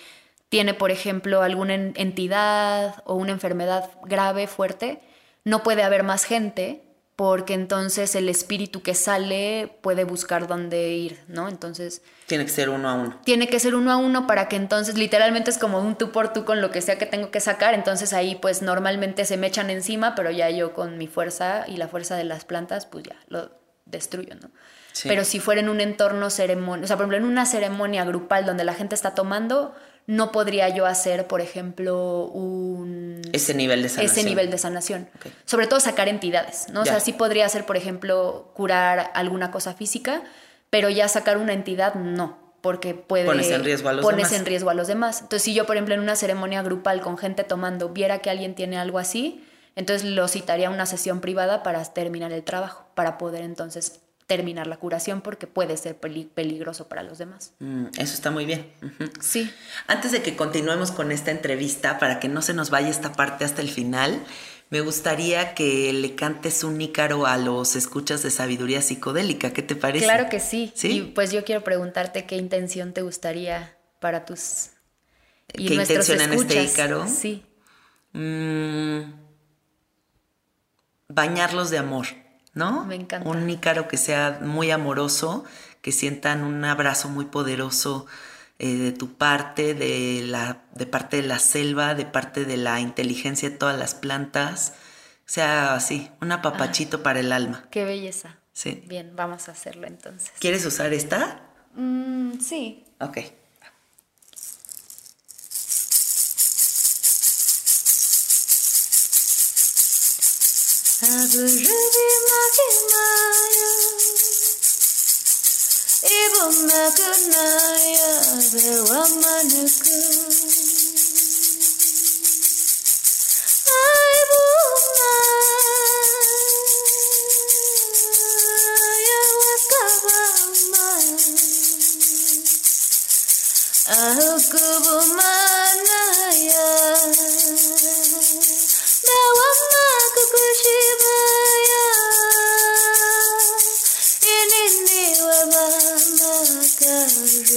tiene, por ejemplo, alguna entidad o una enfermedad grave, fuerte, no puede haber más gente porque entonces el espíritu que sale puede buscar dónde ir, ¿no? Entonces... Tiene que ser uno a uno. Tiene que ser uno a uno para que entonces literalmente es como un tú por tú con lo que sea que tengo que sacar, entonces ahí pues normalmente se me echan encima, pero ya yo con mi fuerza y la fuerza de las plantas pues ya lo destruyo, ¿no? Pero si fuera en un entorno ceremonia, o sea, por ejemplo, en una ceremonia grupal donde la gente está tomando, no podría yo hacer, por ejemplo, un... Ese nivel de sanación. Ese nivel de sanación. Sobre todo sacar entidades, ¿no? O sea, sí podría hacer, por ejemplo, curar alguna cosa física, pero ya sacar una entidad, no, porque puede... Pones en riesgo a los pones demás. en riesgo a los demás. Entonces, si yo, por ejemplo, en una ceremonia grupal con gente tomando, viera que alguien tiene algo así, entonces lo citaría a una sesión privada para terminar el trabajo, para poder entonces terminar la curación porque puede ser peligroso para los demás. Mm, eso está muy bien. Sí. Antes de que continuemos con esta entrevista, para que no se nos vaya esta parte hasta el final, me gustaría que le cantes un ícaro a los escuchas de sabiduría psicodélica. ¿Qué te parece? Claro que sí. ¿Sí? Y pues yo quiero preguntarte qué intención te gustaría para tus y ¿Qué intención en este ícaro? Sí. Mm, bañarlos de amor. ¿No? Me encanta. Un nícaro que sea muy amoroso, que sientan un abrazo muy poderoso eh, de tu parte, de, la, de parte de la selva, de parte de la inteligencia de todas las plantas. O sea, así, un apapachito para el alma. Qué belleza. Sí. Bien, vamos a hacerlo entonces. ¿Quieres usar esta? Mm, sí. Ok. Nagurubimakimaya Ibumakunaya Verwamanuku Ahukubumaya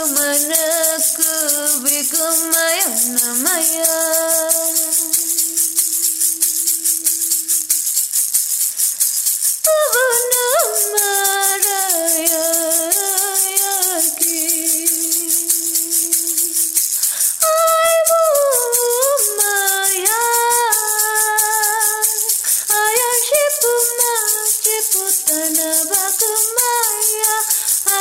வெகுமனுக்கு வெகுமயம் நமையா Putana Bakumaya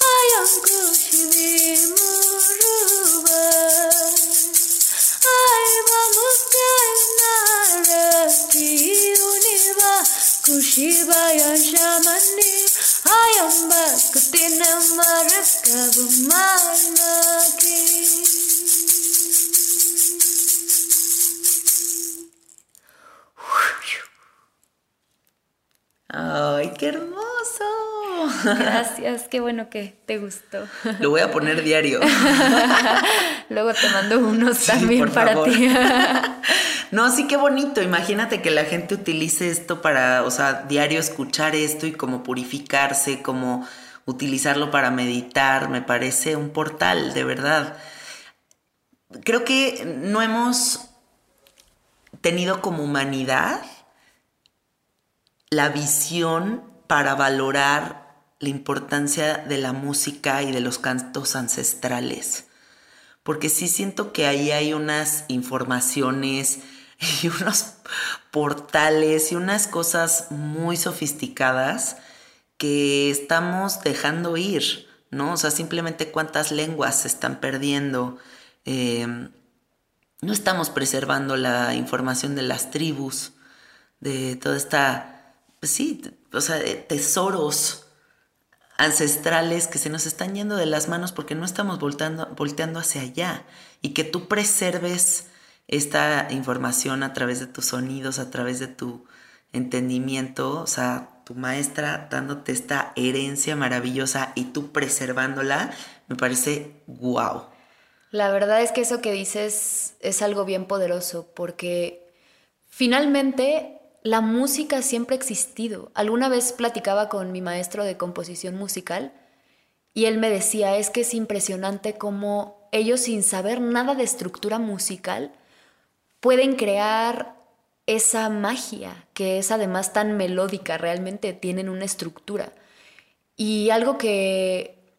I am bir yashamani ayam bakutina marakabu manaki ¡Ay, qué hermoso! Gracias, qué bueno que te gustó. Lo voy a poner diario. <laughs> Luego te mando unos Sí, también por para favor. ti. <laughs> No, sí, qué bonito. Imagínate que la gente utilice esto para, o sea, diario escuchar esto y como purificarse, como utilizarlo para meditar. Me parece un portal, de verdad. Creo que no hemos tenido como humanidad la visión para valorar la importancia de la música y de los cantos ancestrales. Porque sí siento que ahí hay unas informaciones <laughs> y unos portales y unas cosas muy sofisticadas que estamos dejando ir, ¿no? O sea, simplemente cuántas lenguas se están perdiendo. Eh, no estamos preservando la información de las tribus, de toda esta, pues sí, o sea, tesoros ancestrales que se nos están yendo de las manos porque no estamos volteando hacia allá y que tú preserves esta información a través de tus sonidos, a través de tu entendimiento, o sea, tu maestra dándote esta herencia maravillosa y tú preservándola, me parece guau. La verdad es que eso que dices es algo bien poderoso porque finalmente la música siempre ha existido. Alguna vez platicaba con mi maestro de composición musical y él me decía, es que es impresionante cómo ellos sin saber nada de estructura musical pueden crear esa magia que es además tan melódica, realmente tienen una estructura. Y algo que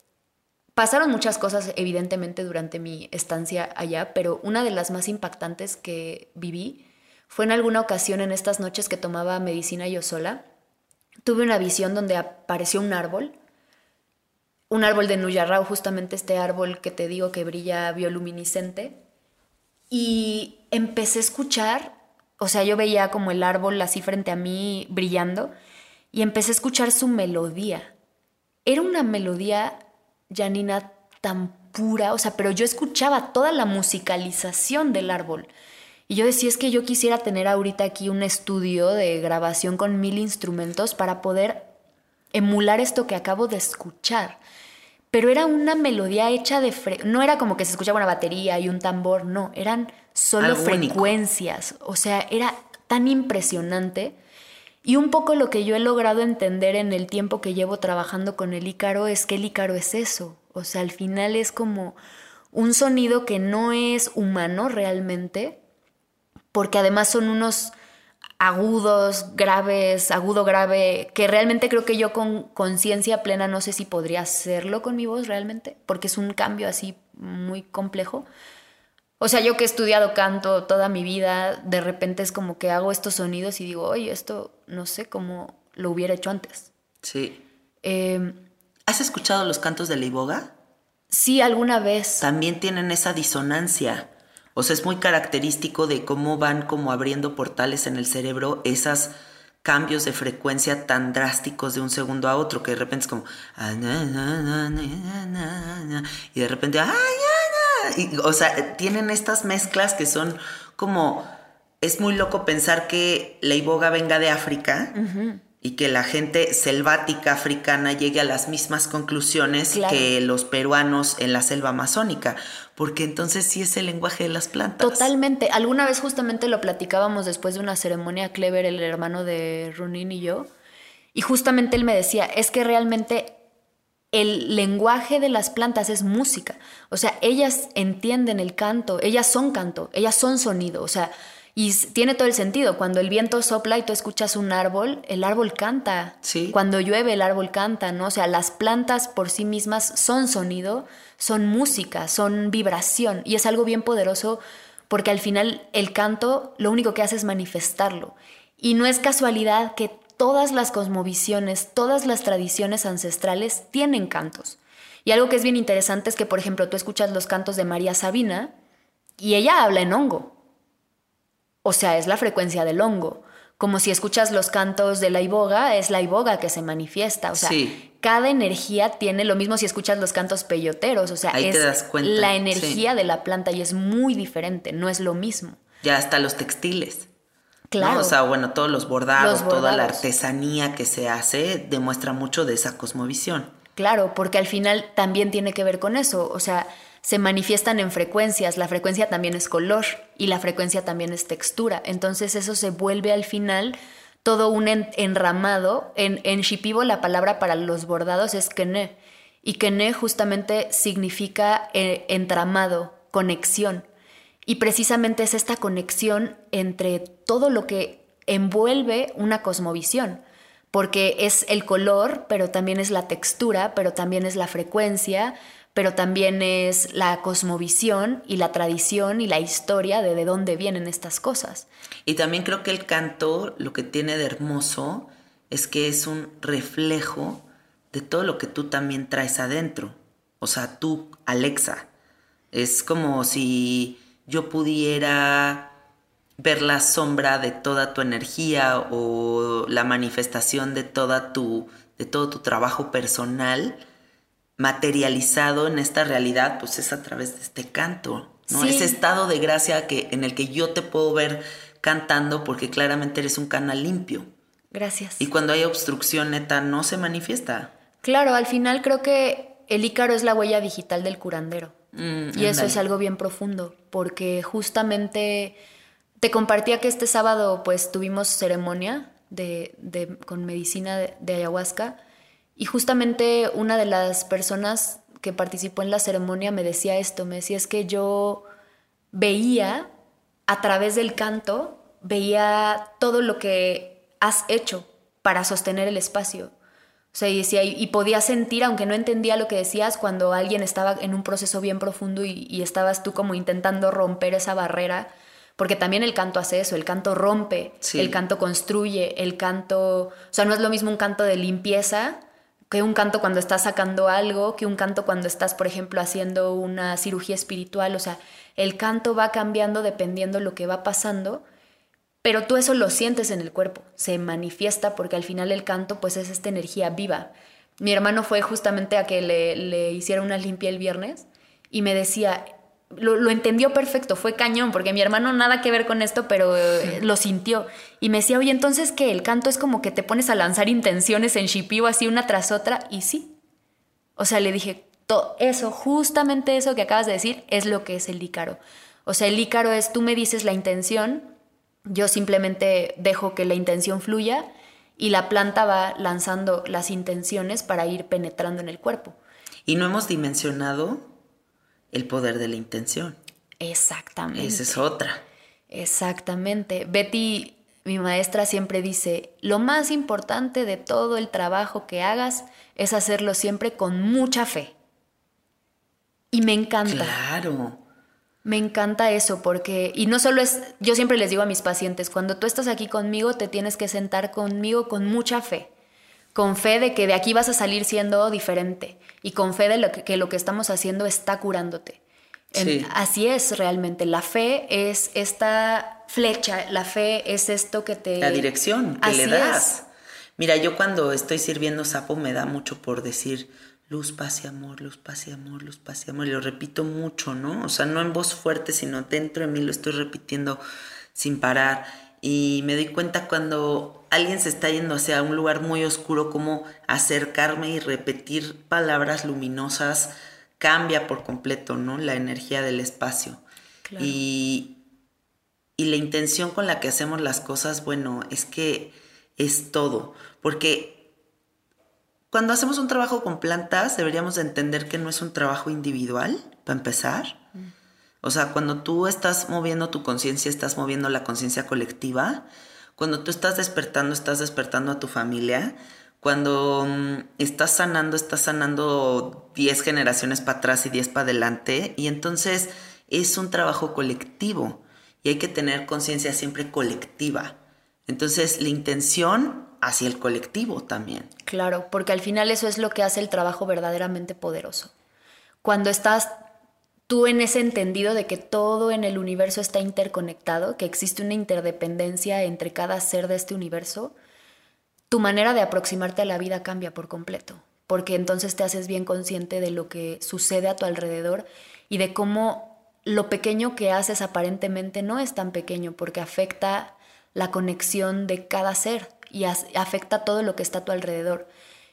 pasaron muchas cosas evidentemente durante mi estancia allá, pero una de las más impactantes que viví fue en alguna ocasión en estas noches que tomaba medicina yo sola. Tuve una visión donde apareció un árbol, un árbol de Nuyarrao, justamente este árbol que te digo que brilla bioluminiscente, y empecé a escuchar, o sea, yo veía como el árbol así frente a mí brillando, y empecé a escuchar su melodía. Era una melodía, Janina, tan pura, o sea, pero yo escuchaba toda la musicalización del árbol. Y yo decía, es que yo quisiera tener ahorita aquí un estudio de grabación con mil instrumentos para poder emular esto que acabo de escuchar. Pero era una melodía hecha de... no era como que se escuchaba una batería y un tambor, no, eran solo frecuencias. O sea, era tan impresionante y un poco lo que yo he logrado entender en el tiempo que llevo trabajando con el Ícaro es que el Ícaro es eso. O sea, al final es como un sonido que no es humano realmente, porque además son unos agudos, graves, agudo, grave, que realmente creo que yo con conciencia plena no sé si podría hacerlo con mi voz realmente, porque es un cambio así muy complejo. O sea, yo que he estudiado canto toda mi vida, de repente es como que hago estos sonidos y digo, oye, esto no sé cómo lo hubiera hecho antes. Sí. Em, ¿Has escuchado los cantos de la iboga? Sí, alguna vez. También tienen esa disonancia. O sea, es muy característico de cómo van como abriendo portales en el cerebro esas cambios de frecuencia tan drásticos de un segundo a otro, que de repente es como... Y de repente o sea, tienen estas mezclas que son como, es muy loco pensar que la iboga venga de África y que la gente selvática africana llegue a las mismas conclusiones que los peruanos en la selva amazónica, porque entonces sí es el lenguaje de las plantas. Totalmente. Alguna vez justamente lo platicábamos después de una ceremonia Clever, el hermano de Runin y yo, y justamente él me decía, es que realmente el lenguaje de las plantas es música. O sea, ellas entienden el canto, ellas son canto, ellas son sonido. O sea, y tiene todo el sentido. Cuando el viento sopla y tú escuchas un árbol, el árbol canta. Sí. Cuando llueve, el árbol canta, ¿no? O sea, las plantas por sí mismas son sonido, son música, son vibración. Y es algo bien poderoso porque al final el canto lo único que hace es manifestarlo. Y no es casualidad que todas las cosmovisiones, todas las tradiciones ancestrales tienen cantos. Y algo que es bien interesante es que, por ejemplo, tú escuchas los cantos de María Sabina y ella habla en hongo. O sea, es la frecuencia del hongo. Como si escuchas los cantos de la iboga, es la iboga que se manifiesta. O sea, cada energía tiene lo mismo si escuchas los cantos peyoteros. O sea, es la energía de la planta y es muy diferente, no es lo mismo. Ya hasta los textiles. Claro. O sea, bueno, todos los bordados, toda la artesanía que se hace demuestra mucho de esa cosmovisión. Claro, porque al final también tiene que ver con eso. O sea, se manifiestan en frecuencias. La frecuencia también es color y la frecuencia también es textura. Entonces eso se vuelve al final todo un enramado. En, en Shipibo la palabra para los bordados es kene. Y kene justamente significa eh, entramado, conexión. Y precisamente es esta conexión entre todo lo que envuelve una cosmovisión, porque es el color, pero también es la textura, pero también es la frecuencia, pero también es la cosmovisión y la tradición y la historia de de dónde vienen estas cosas. Y también creo que el canto lo que tiene de hermoso es que es un reflejo de todo lo que tú también traes adentro. O sea, tú, Alexa, es como si yo pudiera ver la sombra de toda tu energía o la manifestación de toda tu de todo tu trabajo personal materializado en esta realidad, pues es a través de este canto, ¿no? Ese estado de gracia que en el que yo te puedo ver cantando porque claramente eres un canal limpio. Gracias. Y cuando hay obstrucción neta no se manifiesta. Claro, al final creo que el ícaro es la huella digital del curandero. Mm, y eso es algo bien profundo, porque justamente te compartía que este sábado pues tuvimos ceremonia de, con medicina de, ayahuasca y justamente una de las personas que participó en la ceremonia me decía esto, me decía es que yo veía a través del canto veía todo lo que has hecho para sostener el espacio. O sea, y, decía, y podía sentir, aunque no entendía lo que decías, cuando alguien estaba en un proceso bien profundo y, estabas tú como intentando romper esa barrera, porque también el canto hace eso, el canto rompe, el canto construye, el canto, o sea, no es lo mismo un canto de limpieza que un canto cuando estás sacando algo, que un canto cuando estás, por ejemplo, haciendo una cirugía espiritual, o sea, el canto va cambiando dependiendo lo que va pasando pero tú eso lo sientes en el cuerpo, se manifiesta porque al final el canto pues es esta energía viva. Mi hermano fue justamente a que le, le hiciera una limpia el viernes y me decía, lo, entendió perfecto, fue cañón, porque mi hermano nada que ver con esto, pero eh, lo sintió. Y me decía, oye, entonces que el canto es como que te pones a lanzar intenciones en Shipibo así una tras otra, y sí. O sea, le dije, todo eso, justamente eso que acabas de decir, es lo que es el ícaro. O sea, el ícaro es, tú me dices la intención, yo simplemente dejo que la intención fluya y la planta va lanzando las intenciones para ir penetrando en el cuerpo. Y no hemos dimensionado el poder de la intención. Exactamente. Esa es otra. Exactamente. Betty, mi maestra, siempre dice, lo más importante de todo el trabajo que hagas es hacerlo siempre con mucha fe. Y me encanta. Claro. Me encanta eso porque, y no solo es, yo siempre les digo a mis pacientes, cuando tú estás aquí conmigo, te tienes que sentar conmigo con mucha fe, con fe de que de aquí vas a salir siendo diferente y con fe de lo que, lo que estamos haciendo está curándote. así es realmente, la fe es esta flecha, la fe es esto que te... La dirección que le das. Mira, yo cuando estoy sirviendo sapo me da mucho por decir, luz, paz y amor, luz, paz y amor, luz, paz y amor. Y lo repito mucho, ¿no? O sea, no en voz fuerte, sino dentro de mí lo estoy repitiendo sin parar. Y me doy cuenta cuando alguien se está yendo hacia un lugar muy oscuro, como acercarme y repetir palabras luminosas cambia por completo, ¿no? La energía del espacio. Y, y la intención con la que hacemos las cosas, bueno, es que es todo. Porque cuando hacemos un trabajo con plantas, deberíamos entender que no es un trabajo individual, para empezar. O sea, cuando tú estás moviendo tu conciencia, estás moviendo la conciencia colectiva. Cuando tú estás despertando, estás despertando a tu familia. Cuando mm, estás sanando, estás sanando 10 generaciones para atrás y 10 para adelante. Y entonces es un trabajo colectivo y hay que tener conciencia siempre colectiva. Entonces la intención hacia el colectivo también. Claro, porque al final eso es lo que hace el trabajo verdaderamente poderoso. Cuando estás tú en ese entendido de que todo en el universo está interconectado, que existe una interdependencia entre cada ser de este universo, tu manera de aproximarte a la vida cambia por completo, porque entonces te haces bien consciente de lo que sucede a tu alrededor y de cómo lo pequeño que haces aparentemente no es tan pequeño, porque afecta la conexión de cada ser y afecta todo lo que está a tu alrededor.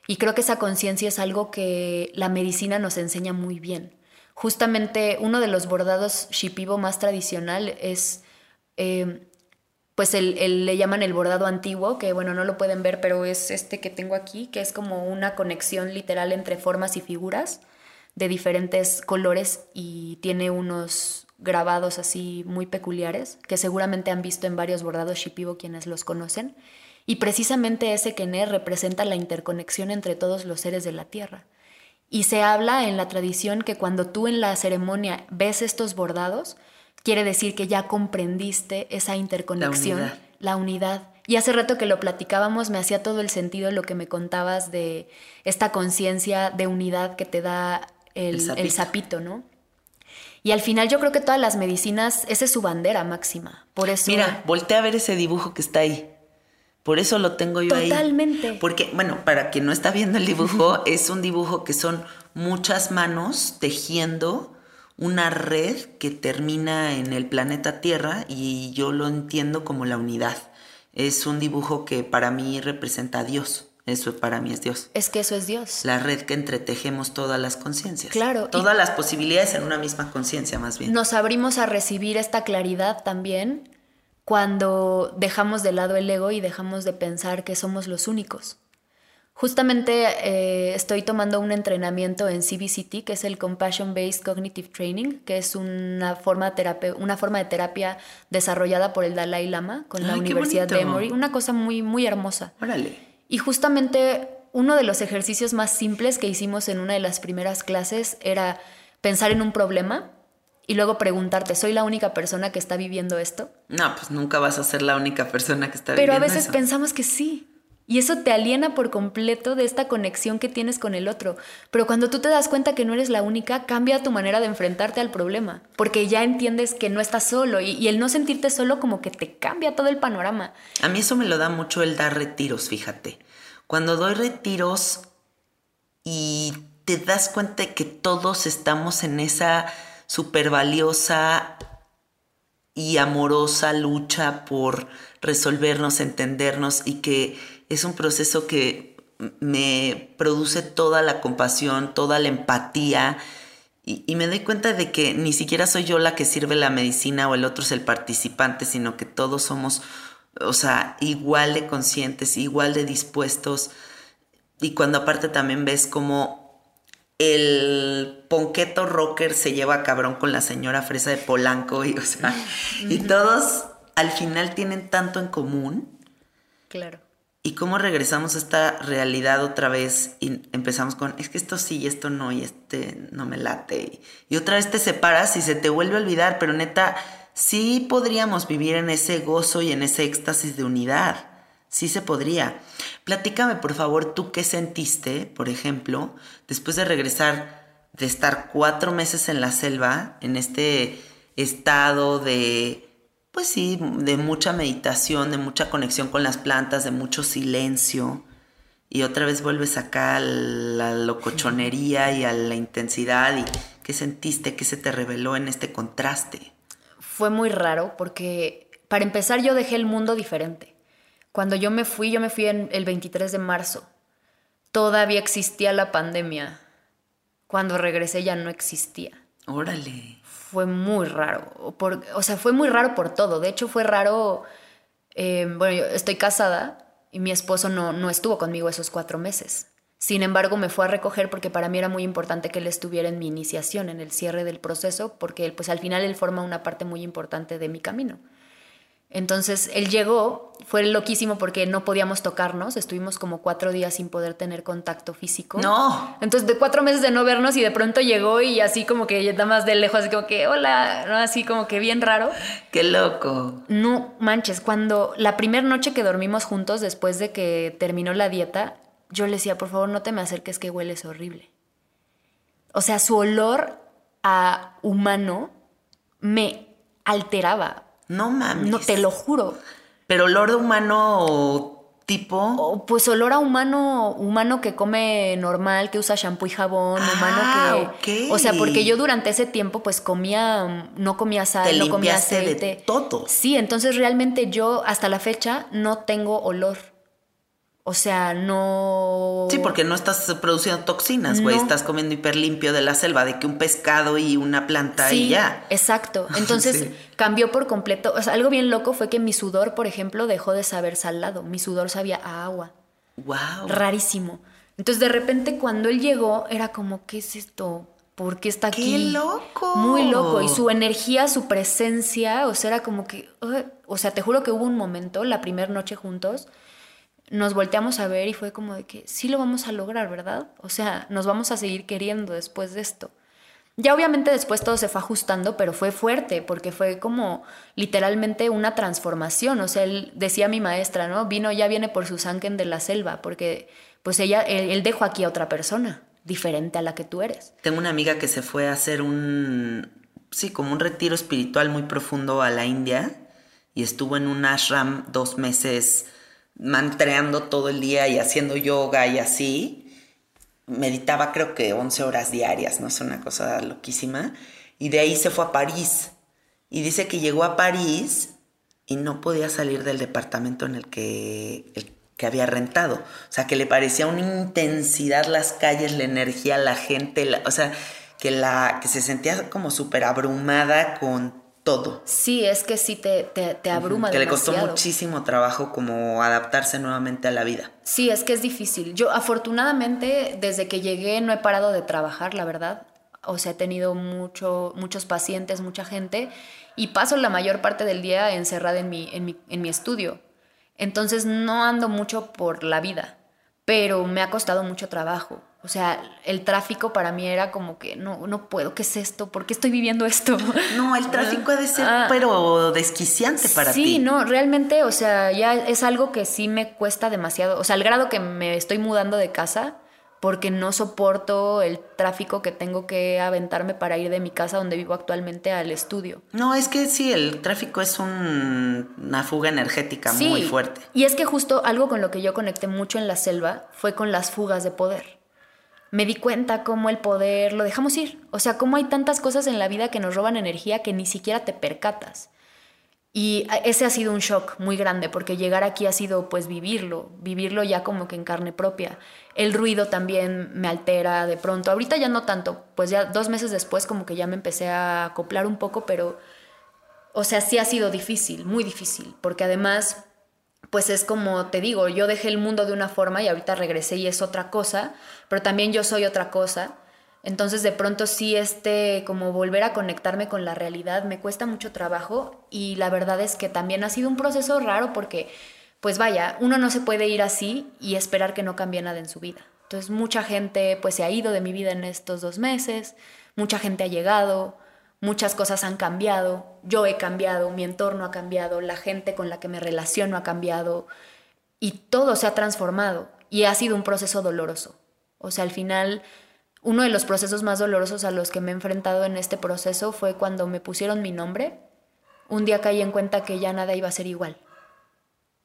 Y creo que esa conciencia es algo que la medicina nos enseña muy bien. Justamente uno de los bordados shipibo más tradicional es, eh, pues le llaman el bordado antiguo, que bueno, no lo pueden ver, pero es este que tengo aquí, que es como una conexión literal entre formas y figuras de diferentes colores y tiene unos grabados así muy peculiares que seguramente han visto en varios bordados shipibo quienes los conocen. Y precisamente ese Kené representa la interconexión entre todos los seres de la Tierra. Y se habla en la tradición que cuando tú en la ceremonia ves estos bordados, quiere decir que ya comprendiste esa interconexión, la unidad. Y hace rato que lo platicábamos, me hacía todo el sentido lo que me contabas de esta conciencia de unidad que te da el, el, sapito. ¿no? Y al final yo creo que todas las medicinas, esa es su bandera máxima. Por eso. Mira, voltea a ver ese dibujo que está ahí. Por eso lo tengo yo ahí. Totalmente. Porque, bueno, para quien no está viendo el dibujo, <laughs> es un dibujo que son muchas manos tejiendo una red que termina en el planeta Tierra y yo lo entiendo como la unidad. Es un dibujo que para mí representa a Dios. Eso para mí es Dios. Es que eso es Dios. La red que entretejemos todas las conciencias. Claro. Todas las posibilidades en una misma conciencia, más bien. Nos abrimos a recibir esta claridad también cuando dejamos de lado el ego y dejamos de pensar que somos los únicos. Justamente eh, estoy tomando un entrenamiento en CBCT, que es el Compassion Based Cognitive Training, que es una forma, de terapia, una forma de terapia desarrollada por el Dalai Lama con la Ay, qué Universidad de bonito. Emory. Una cosa muy, muy hermosa. Órale. Y justamente uno de los ejercicios más simples que hicimos en una de las primeras clases era pensar en un problema y luego preguntarte, ¿soy la única persona que está viviendo esto? No, pues nunca vas a ser la única persona que está Pero a viviendo veces eso. pensamos que sí. Y eso te aliena por completo de esta conexión que tienes con el otro. Pero cuando tú te das cuenta que no eres la única, cambia tu manera de enfrentarte al problema. Porque ya entiendes que no estás solo. Y, y el no sentirte solo como que te cambia todo el panorama. A mí eso me lo da mucho el dar retiros, fíjate. Cuando doy retiros y te das cuenta de que todos estamos en esa súper valiosa y amorosa lucha por resolvernos, entendernos y que es un proceso que me produce toda la compasión, toda la empatía y, y me doy cuenta de que ni siquiera soy yo la que sirve la medicina o el otro es el participante, sino que todos somos, o sea, igual de conscientes, igual de dispuestos. Y cuando aparte también ves como el ponqueto rocker se lleva cabrón con la señora fresa de Polanco y, o sea, y todos al final tienen tanto en común Claro. y cómo regresamos a esta realidad otra vez y empezamos con, es que esto sí y esto no y este no me late. Y, y otra vez te separas y se te vuelve a olvidar, pero neta, sí podríamos vivir en ese gozo y en ese éxtasis de unidad. Sí se podría. Platícame, por favor, tú qué sentiste, por ejemplo, después de regresar, de estar cuatro meses en la selva, en este estado de, pues sí, de mucha meditación, de mucha conexión con las plantas, de mucho silencio. Y otra vez vuelves acá a la locochonería y a la intensidad. ¿Y qué sentiste? ¿Qué se te reveló en este contraste? Fue muy raro porque, para empezar, yo dejé el mundo diferente. Cuando yo me fui, yo me fui en el 23 de marzo. Todavía existía la pandemia. Cuando regresé ya no existía. Órale. Fue muy raro. Por- o sea, fue muy raro por todo. De hecho, fue raro. eh, bueno, yo estoy casada y mi esposo no, no estuvo conmigo esos cuatro meses. Sin embargo, me fue a recoger porque para mí era muy importante que él estuviera en mi iniciación, en el cierre del proceso, porque pues al final él forma una parte muy importante de mi camino. Entonces él llegó, fue loquísimo porque no podíamos tocarnos, estuvimos como cuatro días sin poder tener contacto físico. No. Entonces de cuatro meses de no vernos y de pronto llegó y así como que nada más de lejos, así como que hola, ¿no? así como que bien raro. Qué loco. No manches, cuando la primera noche que dormimos juntos después de que terminó la dieta, yo le decía, por favor no te me acerques que hueles horrible. O sea, su olor a humano me alteraba. No mames. No, te lo juro. Pero olor de humano tipo. Pues olor a humano, humano que come normal, que usa shampoo y jabón, Ah, humano que. O sea, porque yo durante ese tiempo, pues comía, no comía sal, Te no comía limpiaste de aceite. todo. Sí, entonces realmente yo hasta la fecha no tengo olor. O sea, no. Sí, porque no estás produciendo toxinas, güey. No. Estás comiendo hiper limpio de la selva, de que un pescado y una planta Sí, y ya. exacto. <laughs> Entonces Sí. cambió por completo. O sea, algo bien loco fue que mi sudor, por ejemplo, dejó de saber salado. Mi sudor sabía a agua. Wow. rarísimo. Entonces de repente cuando él llegó era como, ¿qué es esto? ¿Por qué está ¡Qué aquí? loco! Muy loco. Y su energía, su presencia, o sea, era como que, o sea, te juro que hubo un momento, la primera noche juntos, nos volteamos a ver y fue como de que sí lo vamos a lograr, ¿verdad? O sea, nos vamos a seguir queriendo después de esto. Ya obviamente después todo se fue ajustando, pero fue fuerte porque fue como literalmente una transformación. O sea, él decía mi maestra, ¿no? Vino, ya viene por su Sanken de la selva, porque pues ella, él, él dejó aquí a otra persona, diferente a la que tú eres. Tengo una amiga que se fue a hacer un, sí, como un retiro espiritual muy profundo a la India y estuvo en un ashram dos meses mantreando todo el día y haciendo yoga y así. Meditaba creo que 11 horas diarias, no es una cosa loquísima. Y de ahí se fue a París. Y dice que llegó a París y no podía salir del departamento en el que, que había rentado. O sea, que le parecía una intensidad las calles, la energía, la gente, la- o sea, que, la, que se sentía como súper abrumada con todo. Sí, es que sí te, te, te abruma Que le costó muchísimo trabajo como adaptarse nuevamente a la vida. Sí, es que es difícil. Yo afortunadamente desde que llegué no he parado de trabajar, la verdad. O sea, he tenido mucho, muchos pacientes, mucha gente y paso la mayor parte del día encerrada en mi, en mi, en mi estudio. Entonces no ando mucho por la vida, pero me ha costado mucho trabajo. O sea, el tráfico para mí era como que no, no puedo, ¿qué es esto? ¿Por qué estoy viviendo esto? <laughs> No, el tráfico ha de ser, Ah. pero desquiciante para ti. Sí, no, realmente, o sea, ya es algo que sí me cuesta demasiado. O sea, al grado que me estoy mudando de casa porque no soporto el tráfico que tengo que aventarme para ir de mi casa donde vivo actualmente al estudio. No, es que sí, el tráfico es un- una fuga energética Sí, muy fuerte. Y es que justo algo con lo que yo conecté mucho en la selva fue con las fugas de poder. Me di cuenta cómo el poder lo dejamos ir. O sea, cómo hay tantas cosas en la vida que nos roban energía que ni siquiera te percatas. Y ese ha sido un shock muy grande porque llegar aquí ha sido pues vivirlo, vivirlo ya como que en carne propia. El ruido también me altera de pronto. Ahorita ya no tanto, pues ya dos meses después como que ya me empecé a acoplar un poco, pero o sea, sí ha sido difícil, muy difícil, porque además, pues es como te digo, yo dejé el mundo de una forma y ahorita regresé y es otra cosa, pero también yo soy otra cosa. Entonces de pronto sí este como volver a conectarme con la realidad me cuesta mucho trabajo y la verdad es que también ha sido un proceso raro porque pues vaya, uno no se puede ir así y esperar que no cambie nada en su vida. Entonces mucha gente pues se ha ido de mi vida en estos dos meses, mucha gente ha llegado, muchas cosas han cambiado, yo he cambiado, mi entorno ha cambiado, la gente con la que me relaciono ha cambiado y todo se ha transformado y ha sido un proceso doloroso. O sea, al final, uno de los procesos más dolorosos a los que me he enfrentado en este proceso fue cuando me pusieron mi nombre. Un día caí en cuenta que ya nada iba a ser igual.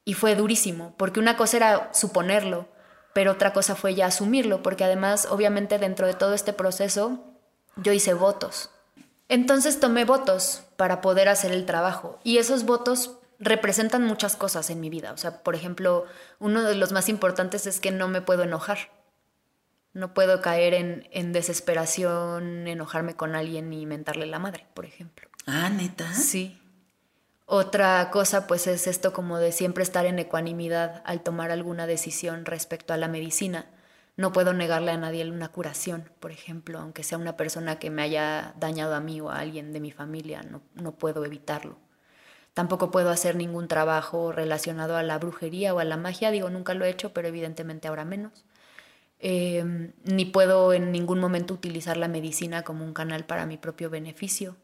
Y fue durísimo, porque una cosa era suponerlo, pero otra cosa fue ya asumirlo, porque además, obviamente, dentro de todo este proceso, yo hice votos. Entonces tomé votos para poder hacer el trabajo y esos votos representan muchas cosas en mi vida. O sea, por ejemplo, uno de los más importantes es que no me puedo enojar. No puedo caer en, en desesperación, enojarme con alguien y mentarle la madre, por ejemplo. Ah, neta. Sí. Otra cosa, pues, es esto como de siempre estar en ecuanimidad al tomar alguna decisión respecto a la medicina. No puedo negarle a nadie una curación, por ejemplo, aunque sea una persona que me haya dañado a mí o a alguien de mi familia, no, no puedo evitarlo. Tampoco puedo hacer ningún trabajo relacionado a la brujería o a la magia, digo, nunca lo he hecho, pero evidentemente ahora menos. Eh, ni puedo en ningún momento utilizar la medicina como un canal para mi propio beneficio.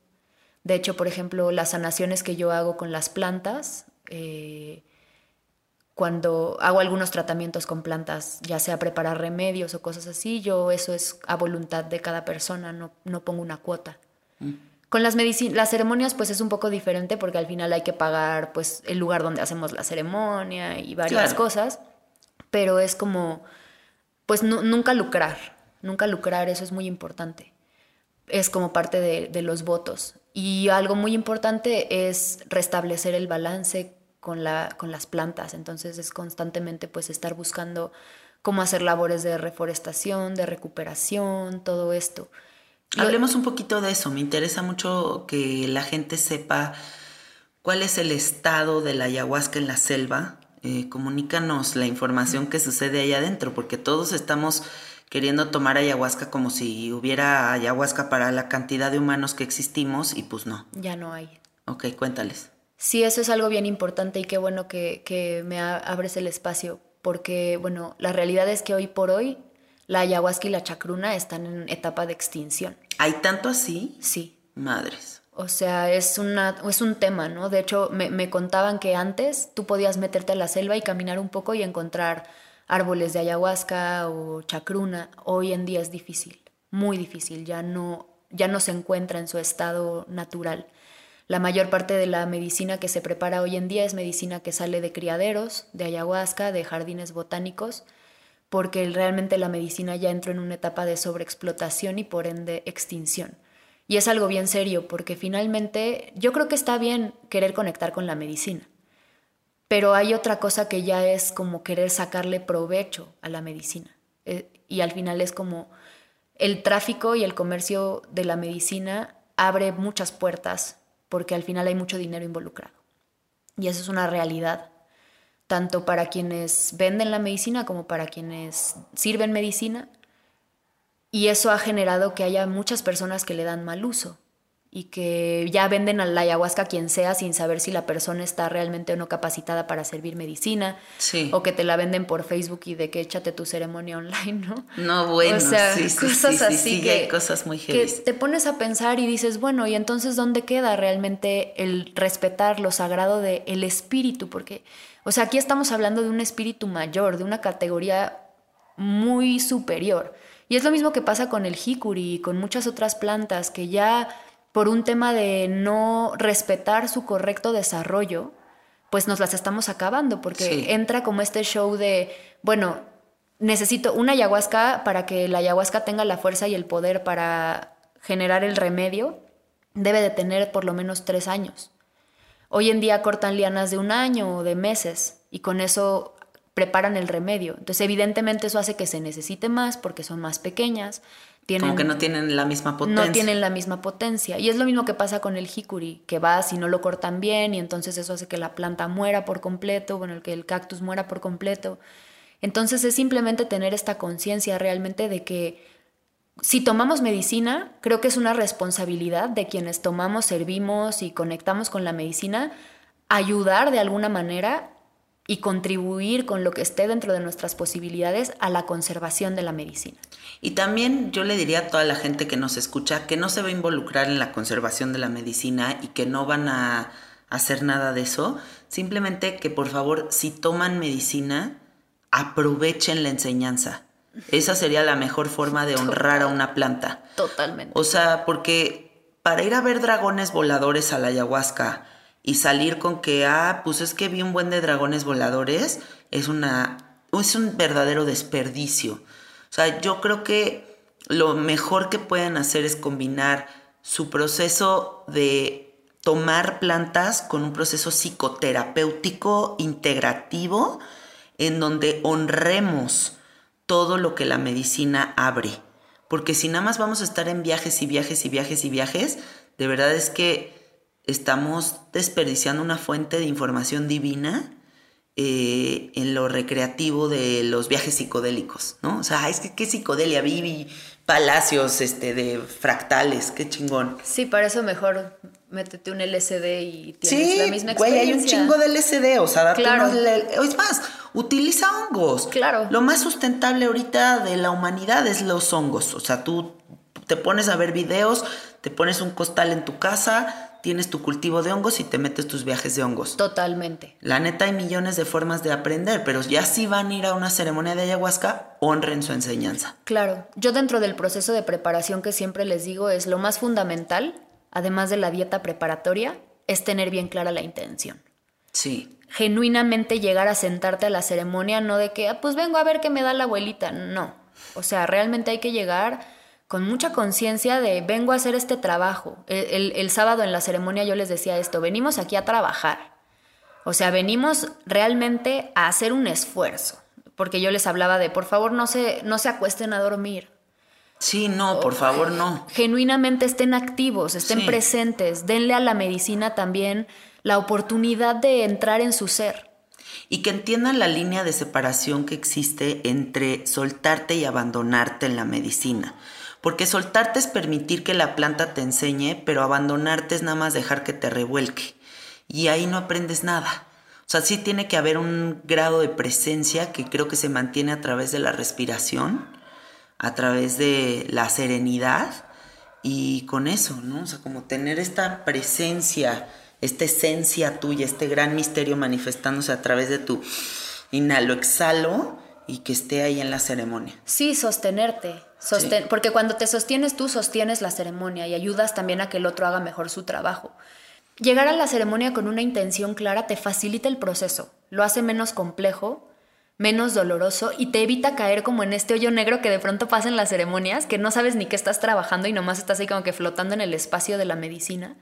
De hecho, por ejemplo, las sanaciones que yo hago con las plantas, eh, cuando hago algunos tratamientos con plantas, ya sea preparar remedios o cosas así, yo eso es a voluntad de cada persona, no, no pongo una cuota. Con las, las ceremonias pues es un poco diferente porque al final hay que pagar pues el lugar donde hacemos la ceremonia y varias Claro. cosas, pero es como pues nu- nunca lucrar, nunca lucrar, eso es muy importante. Es como parte de, de los votos. Y algo muy importante es restablecer el balance con, la, con las plantas. Entonces es constantemente pues estar buscando cómo hacer labores de reforestación, de recuperación, todo esto. Hablemos un poquito de eso. Me interesa mucho que la gente sepa cuál es el estado de la ayahuasca en la selva. Eh, comunícanos la información que sucede ahí adentro, porque todos estamos queriendo tomar ayahuasca como si hubiera ayahuasca para la cantidad de humanos que existimos y pues no. Ya no hay. Ok, cuéntales. Sí, eso es algo bien importante y qué bueno que, que me abres el espacio, porque, bueno, la realidad es que hoy por hoy la ayahuasca y la chacruna están en etapa de extinción. ¿Hay tanto así? Sí. Madres. O sea, es, una, es un tema, ¿no? De hecho, me, me contaban que antes tú podías meterte a la selva y caminar un poco y encontrar árboles de ayahuasca o chacruna. Hoy en día es difícil, muy difícil, ya no, ya no se encuentra en su estado natural. La mayor parte de la medicina que se prepara hoy en día es medicina que sale de criaderos, de ayahuasca, de jardines botánicos, porque realmente la medicina ya entró en una etapa de sobreexplotación y por ende extinción. Y es algo bien serio, porque finalmente yo creo que está bien querer conectar con la medicina, pero hay otra cosa que ya es como querer sacarle provecho a la medicina. Eh, y al final es como el tráfico y el comercio de la medicina abre muchas puertas porque al final hay mucho dinero involucrado. Y eso es una realidad, tanto para quienes venden la medicina como para quienes sirven medicina. Y eso ha generado que haya muchas personas que le dan mal uso y que ya venden a la ayahuasca a quien sea sin saber si la persona está realmente o no capacitada para servir medicina. Sí. O que te la venden por Facebook y de que échate tu ceremonia online, ¿no? No, bueno, o sea, sí, cosas sí, sí, así sí, que, hay cosas muy que te pones a pensar y dices, bueno, ¿y entonces dónde queda realmente el respetar lo sagrado del el espíritu? Porque, o sea, aquí estamos hablando de un espíritu mayor, de una categoría muy superior. Y es lo mismo que pasa con el jicuri y con muchas otras plantas que ya por un tema de no respetar su correcto desarrollo, pues nos las estamos acabando, porque Sí. entra como este show de, bueno, necesito una ayahuasca para que la ayahuasca tenga la fuerza y el poder para generar el remedio, debe de tener por lo menos tres años. Hoy en día cortan lianas de un año o de meses y con eso preparan el remedio. Entonces, evidentemente eso hace que se necesite más porque son más pequeñas. Tienen, Como que no tienen la misma potencia. no tienen la misma potencia. Y es lo mismo que pasa con el jicuri, que va si no lo cortan bien y entonces eso hace que la planta muera por completo, bueno, que el cactus muera por completo. Entonces es simplemente tener esta conciencia realmente de que si tomamos medicina, creo que es una responsabilidad de quienes tomamos, servimos y conectamos con la medicina, ayudar de alguna manera y contribuir con lo que esté dentro de nuestras posibilidades a la conservación de la medicina. Y también yo le diría a toda la gente que nos escucha que no se va a involucrar en la conservación de la medicina y que no van a hacer nada de eso. Simplemente que por favor, si toman medicina, aprovechen la enseñanza. Esa sería la mejor forma de honrar a una planta. Totalmente. O sea, porque para ir a ver dragones voladores a la ayahuasca y salir con que, ah, pues es que vi un buen de dragones voladores, es una, es un verdadero desperdicio. O sea, yo creo que lo mejor que pueden hacer es combinar su proceso de tomar plantas con un proceso psicoterapéutico integrativo en donde honremos todo lo que la medicina abre. Porque si nada más vamos a estar en viajes y viajes y viajes y viajes, de verdad es que estamos desperdiciando una fuente de información divina eh, en lo recreativo de los viajes psicodélicos, ¿no? O sea, es que qué psicodelia, vi, vi palacios este, de fractales, qué chingón. Sí, para eso mejor métete un LSD y tienes Sí, la misma güey, hay un experiencia. chingo de LSD, o sea, date Claro. unos Es más, utiliza hongos. Claro. Lo más sustentable ahorita de la humanidad es los hongos. O sea, tú te pones a ver videos, te pones un costal en tu casa, tienes tu cultivo de hongos y te metes tus viajes de hongos. Totalmente. La neta hay millones de formas de aprender, pero ya si van a ir a una ceremonia de ayahuasca, honren su enseñanza. Claro, yo dentro del proceso de preparación que siempre les digo es lo más fundamental, además de la dieta preparatoria, es tener bien clara la intención. Sí. Genuinamente llegar a sentarte a la ceremonia, no de que, "Ah, pues vengo a ver qué me da la abuelita, no. O sea, realmente hay que llegar con mucha conciencia de vengo a hacer este trabajo. El, el- el sábado en la ceremonia yo les decía esto, venimos aquí a trabajar. O sea, venimos realmente a hacer un esfuerzo. Porque yo les hablaba de, por favor, no se, no se acuesten a dormir. Sí, no, por favor, no. Genuinamente estén activos, estén Sí. presentes, denle a la medicina también la oportunidad de entrar en su ser. Y que entiendan la línea de separación que existe entre soltarte y abandonarte en la medicina. Porque soltarte es permitir que la planta te enseñe, pero abandonarte es nada más dejar que te revuelque. Y ahí no aprendes nada. O sea, sí tiene que haber un grado de presencia que creo que se mantiene a través de la respiración, a través de la serenidad y con eso, ¿no? O sea, como tener esta presencia, esta esencia tuya, este gran misterio manifestándose a través de tu inhalo, exhalo y que esté ahí en la ceremonia. Sí, sostenerte. Porque cuando te sostienes tú, sostienes la ceremonia y ayudas también a que el otro haga mejor su trabajo. Llegar a la ceremonia con una intención clara te facilita el proceso, lo hace menos complejo, menos doloroso y te evita caer como en este hoyo negro que de pronto pasa en las ceremonias, que no sabes ni qué estás trabajando y nomás estás ahí como que flotando en el espacio de la medicina.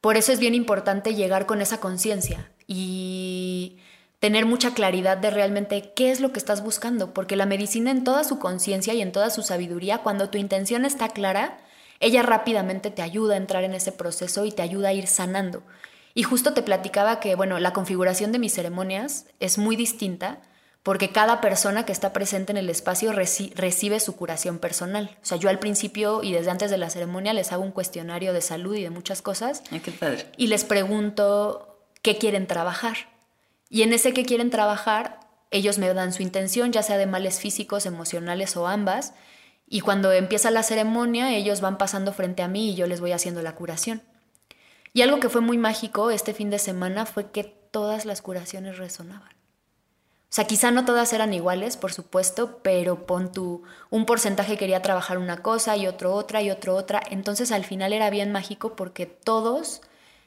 Por eso es bien importante llegar con esa conciencia y tener mucha claridad de realmente qué es lo que estás buscando, porque la medicina en toda su conciencia y en toda su sabiduría, cuando tu intención está clara, ella rápidamente te ayuda a entrar en ese proceso y te ayuda a ir sanando. Y justo te platicaba que, bueno, la configuración de mis ceremonias es muy distinta porque cada persona que está presente en el espacio recibe su curación personal. O sea, yo al principio y desde antes de la ceremonia les hago un cuestionario de salud y de muchas cosas. Ay, qué padre. Y les pregunto qué quieren trabajar. Y en ese que quieren trabajar, ellos me dan su intención, ya sea de males físicos, emocionales o ambas. Y cuando empieza la ceremonia, ellos van pasando frente a mí y yo les voy haciendo la curación. Y algo que fue muy mágico este fin de semana fue que todas las curaciones resonaban. O sea, quizá no todas eran iguales, por supuesto, pero pon tu, un porcentaje quería trabajar una cosa y otro otra y otro otra. Entonces al final era bien mágico porque todos,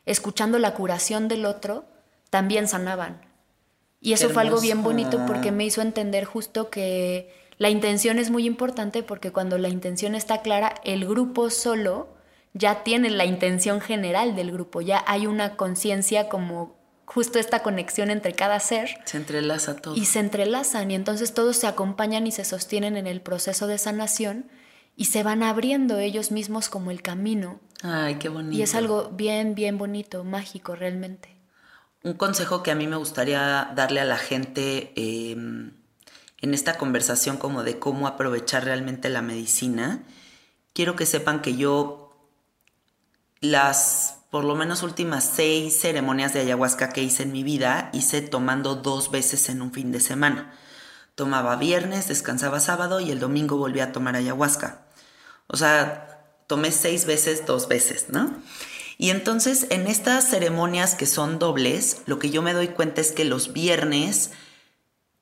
escuchando la curación del otro, también sanaban. Y eso fue algo bien bonito porque me hizo entender justo que la intención es muy importante porque cuando la intención está clara, el grupo solo ya tiene la intención general del grupo, ya hay una conciencia como justo esta conexión entre cada ser. Se entrelaza todo. Y se entrelazan y entonces todos se acompañan y se sostienen en el proceso de sanación y se van abriendo ellos mismos como el camino. Ay, qué bonito. Y es algo bien, bien bonito, mágico realmente. Un consejo que a mí me gustaría darle a la gente em, en esta conversación como de cómo aprovechar realmente la medicina, quiero que sepan que yo las por lo menos últimas seis ceremonias de ayahuasca que hice en mi vida, hice tomando dos veces en un fin de semana. Tomaba viernes, descansaba sábado y el domingo volví a tomar ayahuasca. O sea, tomé seis veces, dos veces, ¿no? Y entonces en estas ceremonias que son dobles, lo que yo me doy cuenta es que los viernes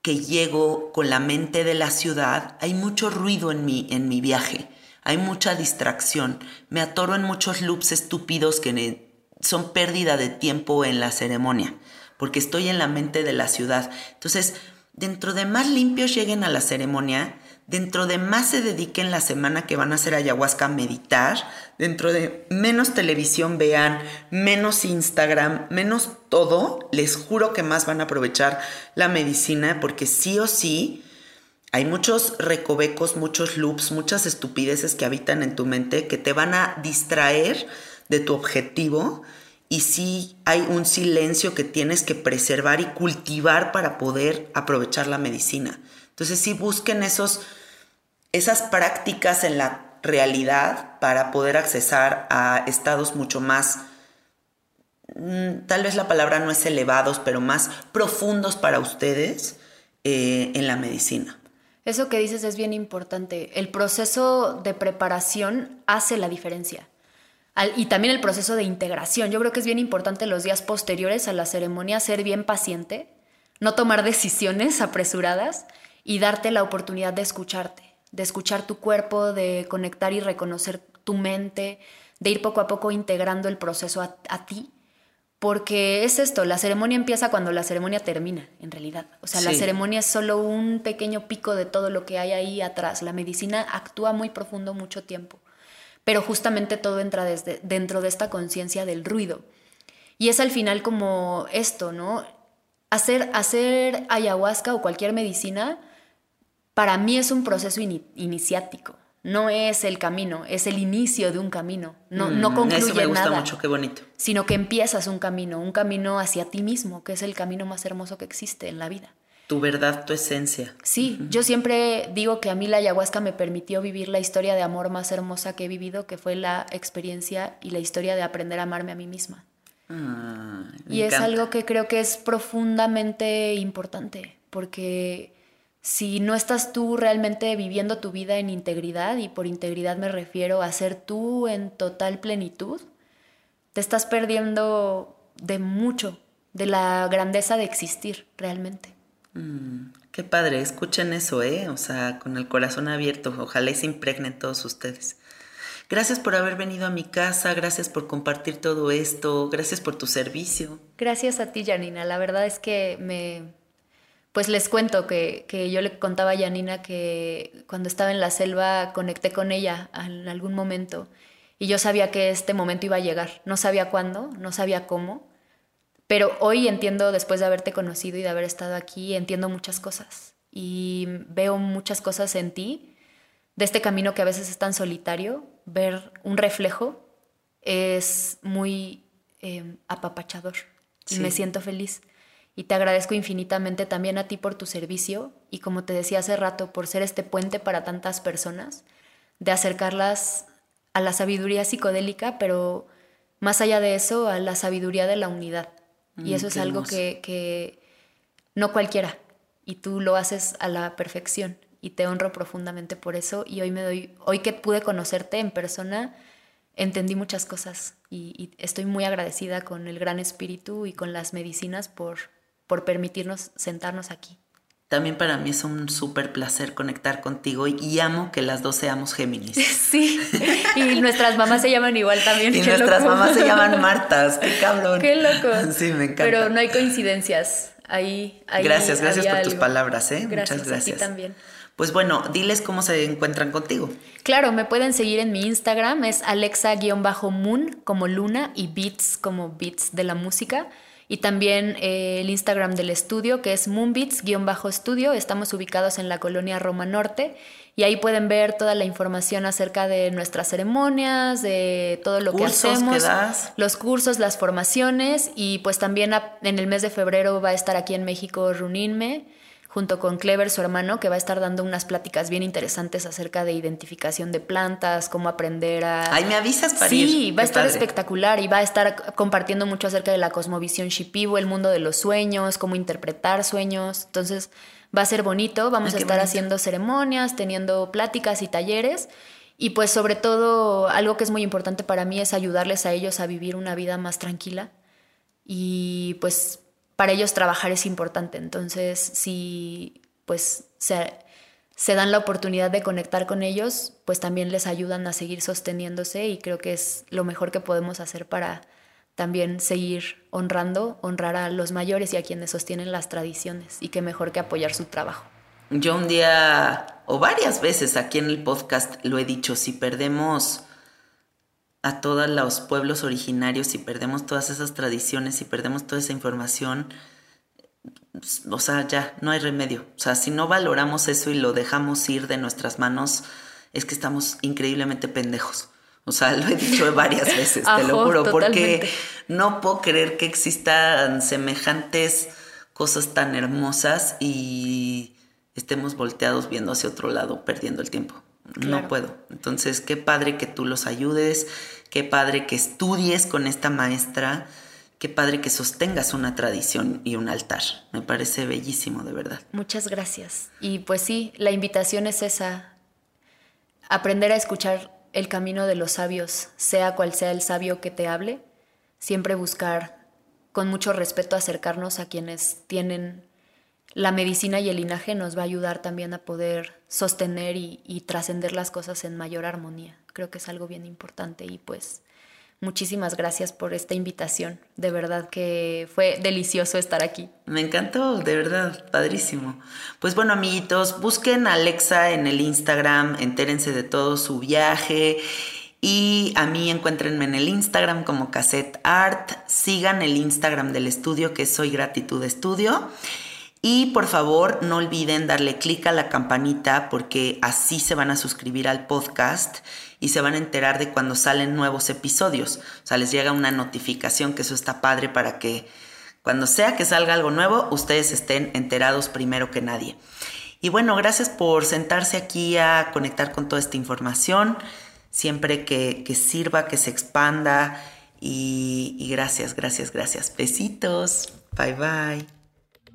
que llego con la mente de la ciudad, hay mucho ruido en mi, en mi viaje hay mucha distracción, me atoro en muchos loops estúpidos que son pérdida de tiempo en la ceremonia, porque estoy en la mente de la ciudad. Entonces, dentro de más limpios lleguen a la ceremonia, dentro de más se dediquen la semana que van a hacer ayahuasca a meditar, dentro de menos televisión vean, menos Instagram, menos todo, les juro que más van a aprovechar la medicina porque sí o sí hay muchos recovecos, muchos loops, muchas estupideces que habitan en tu mente que te van a distraer de tu objetivo y sí hay un silencio que tienes que preservar y cultivar para poder aprovechar la medicina. Entonces sí busquen esos, esas prácticas en la realidad para poder accesar a estados mucho más, mm, tal vez la palabra no es elevados, pero más profundos para ustedes eh, en la medicina. Eso que dices es bien importante. El proceso de preparación hace la diferencia. y también el proceso de integración. Yo creo que es bien importante los días posteriores a la ceremonia ser bien paciente, no tomar decisiones <laughs> apresuradas y darte la oportunidad de escucharte, de escuchar tu cuerpo, de conectar y reconocer tu mente, de ir poco a poco integrando el proceso a ti porque es esto, la ceremonia empieza cuando la ceremonia termina, en realidad. O sea, la ceremonia es solo un pequeño pico de todo lo que hay ahí atrás. La medicina actúa muy profundo mucho tiempo, pero justamente todo entra desde, dentro de esta conciencia del ruido. Y es al final como esto, ¿no? Hacer, hacer ayahuasca o cualquier medicina, para mí es un proceso iniciático no es el camino, es el inicio de un camino. No, no mm, concluye Eso me gusta nada, mucho, qué bonito. Sino que empiezas un camino, un camino hacia ti mismo, que es el camino más hermoso que existe en la vida. Tu verdad, tu esencia. Sí, yo siempre digo que a mí la ayahuasca me permitió vivir la historia de amor más hermosa que he vivido, que fue la experiencia y la historia de aprender a amarme a mí misma. y es algo que creo que es profundamente importante, porque si no estás tú realmente viviendo tu vida en integridad, y por integridad me refiero a ser tú en total plenitud, te estás perdiendo de mucho, de la grandeza de existir realmente. Mm, qué padre, escuchen eso, ¿eh? O sea, con el corazón abierto, ojalá y se impregnen todos ustedes. Gracias por haber venido a mi casa, gracias por compartir todo esto, gracias por tu servicio. Gracias a ti, Janina. La verdad es que me, pues les cuento que, yo le contaba a Janina que cuando estaba en la selva conecté con ella en algún momento y yo sabía que este momento iba a llegar. No sabía cuándo, no sabía cómo, pero hoy entiendo, después de haberte conocido y de haber estado aquí, entiendo muchas cosas y veo muchas cosas en ti, de este camino que a veces es tan solitario, ver un reflejo es muy eh, apapachador y me siento feliz. Y te agradezco infinitamente también a ti por tu servicio y como te decía hace rato, por ser este puente para tantas personas, de acercarlas a la sabiduría psicodélica, pero más allá de eso, a la sabiduría de la unidad. y Mm, eso es algo que, que no cualquiera. Y tú lo haces a la perfección. Y te honro profundamente por eso. Y hoy me doy, hoy que pude conocerte en persona, entendí muchas cosas. Y, y estoy muy agradecida con el gran espíritu y con las medicinas por, por permitirnos sentarnos aquí. También para mí es un súper placer conectar contigo y, amo que las dos seamos Géminis. <laughs> Sí. Y nuestras mamás se llaman igual también. Y qué nuestras loco. mamás se <laughs> llaman Martas, qué cabrón. Qué loco. <laughs> Sí, me encanta. Pero no hay coincidencias. Ahí, ahí gracias, gracias por tus palabras, ¿eh? Gracias, Muchas gracias. A ti también. Pues bueno, diles cómo se encuentran contigo. Claro, me pueden seguir en mi Instagram, es alexa-moon como luna y beats como beats de la música. Y también eh, el Instagram del estudio, que es moonbeats-estudio. Estamos ubicados en la colonia Roma Norte. Y ahí pueden ver toda la información acerca de nuestras ceremonias, de todo lo que hacemos. das. Los cursos, las formaciones. Y pues también en el mes de febrero va a estar aquí en México Runinme junto con Clever, su hermano, que va a estar dando unas pláticas bien interesantes acerca de identificación de plantas, cómo aprender a... Ay, me avisas para Sí, ir. va a estar padre. espectacular y va a estar compartiendo mucho acerca de la cosmovisión Shipibo, el mundo de los sueños, cómo interpretar sueños. Entonces va a ser bonito, vamos Ay, a estar bonito. haciendo ceremonias, teniendo pláticas y talleres. Y pues sobre todo algo que es muy importante para mí es ayudarles a ellos a vivir una vida más tranquila y pues para ellos trabajar es importante. Entonces, si pues se, se dan la oportunidad de conectar con ellos, pues también les ayudan a seguir sosteniéndose y creo que es lo mejor que podemos hacer para también seguir honrando, honrar a los mayores y a quienes sostienen las tradiciones y qué mejor que apoyar su trabajo. Yo un día, o varias veces aquí en el podcast lo he dicho, si perdemos a todos los pueblos originarios, si perdemos todas esas tradiciones, si perdemos toda esa información, o sea, ya, no hay remedio. O sea, si no valoramos eso y lo dejamos ir de nuestras manos, es que estamos increíblemente pendejos. O sea, lo he dicho <laughs> varias veces, te lo Ajo, juro, totalmente. porque no puedo creer que existan semejantes cosas tan hermosas y estemos volteados viendo hacia otro lado, perdiendo el tiempo. No Claro. puedo. Entonces, qué padre que tú los ayudes, qué padre que estudies con esta maestra, qué padre que sostengas una tradición y un altar. Me parece bellísimo, de verdad. Muchas gracias. Y pues sí, la invitación es esa, aprender a escuchar el camino de los sabios, sea cual sea el sabio que te hable, siempre buscar con mucho respeto acercarnos a quienes tienen la medicina y el linaje nos va a ayudar también a poder sostener y, y trascender las cosas en mayor armonía. Creo que es algo bien importante y pues muchísimas gracias por esta invitación. De verdad que fue delicioso estar aquí. Me encantó, de verdad, padrísimo. Pues bueno, amiguitos, busquen a Alexa en el Instagram, entérense de todo su viaje. Y a mí encuéntrenme en el Instagram como Cassette Art. Sigan el Instagram del estudio que Soy Gratitud Estudio. Y por favor, no olviden darle clic a la campanita porque así se van a suscribir al podcast y se van a enterar de cuando salen nuevos episodios. O sea, les llega una notificación que eso está padre para que cuando sea que salga algo nuevo, ustedes estén enterados primero que nadie. Y bueno, gracias por sentarse aquí a conectar con toda esta información, siempre que, sirva, que se expanda. Y, y gracias, gracias, gracias. Besitos. Bye bye.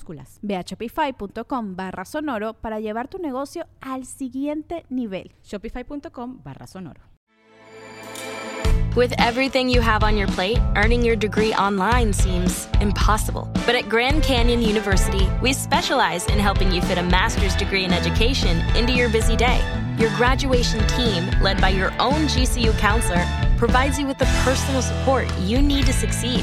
minúsculas. Ve a shopify.com barra sonoro para llevar tu negocio al siguiente nivel. Shopify.com barra sonoro. With everything you have on your plate, earning your degree online seems impossible. But at Grand Canyon University, we specialize in helping you fit a master's degree in education into your busy day. Your graduation team, led by your own GCU counselor, provides you with the personal support you need to succeed.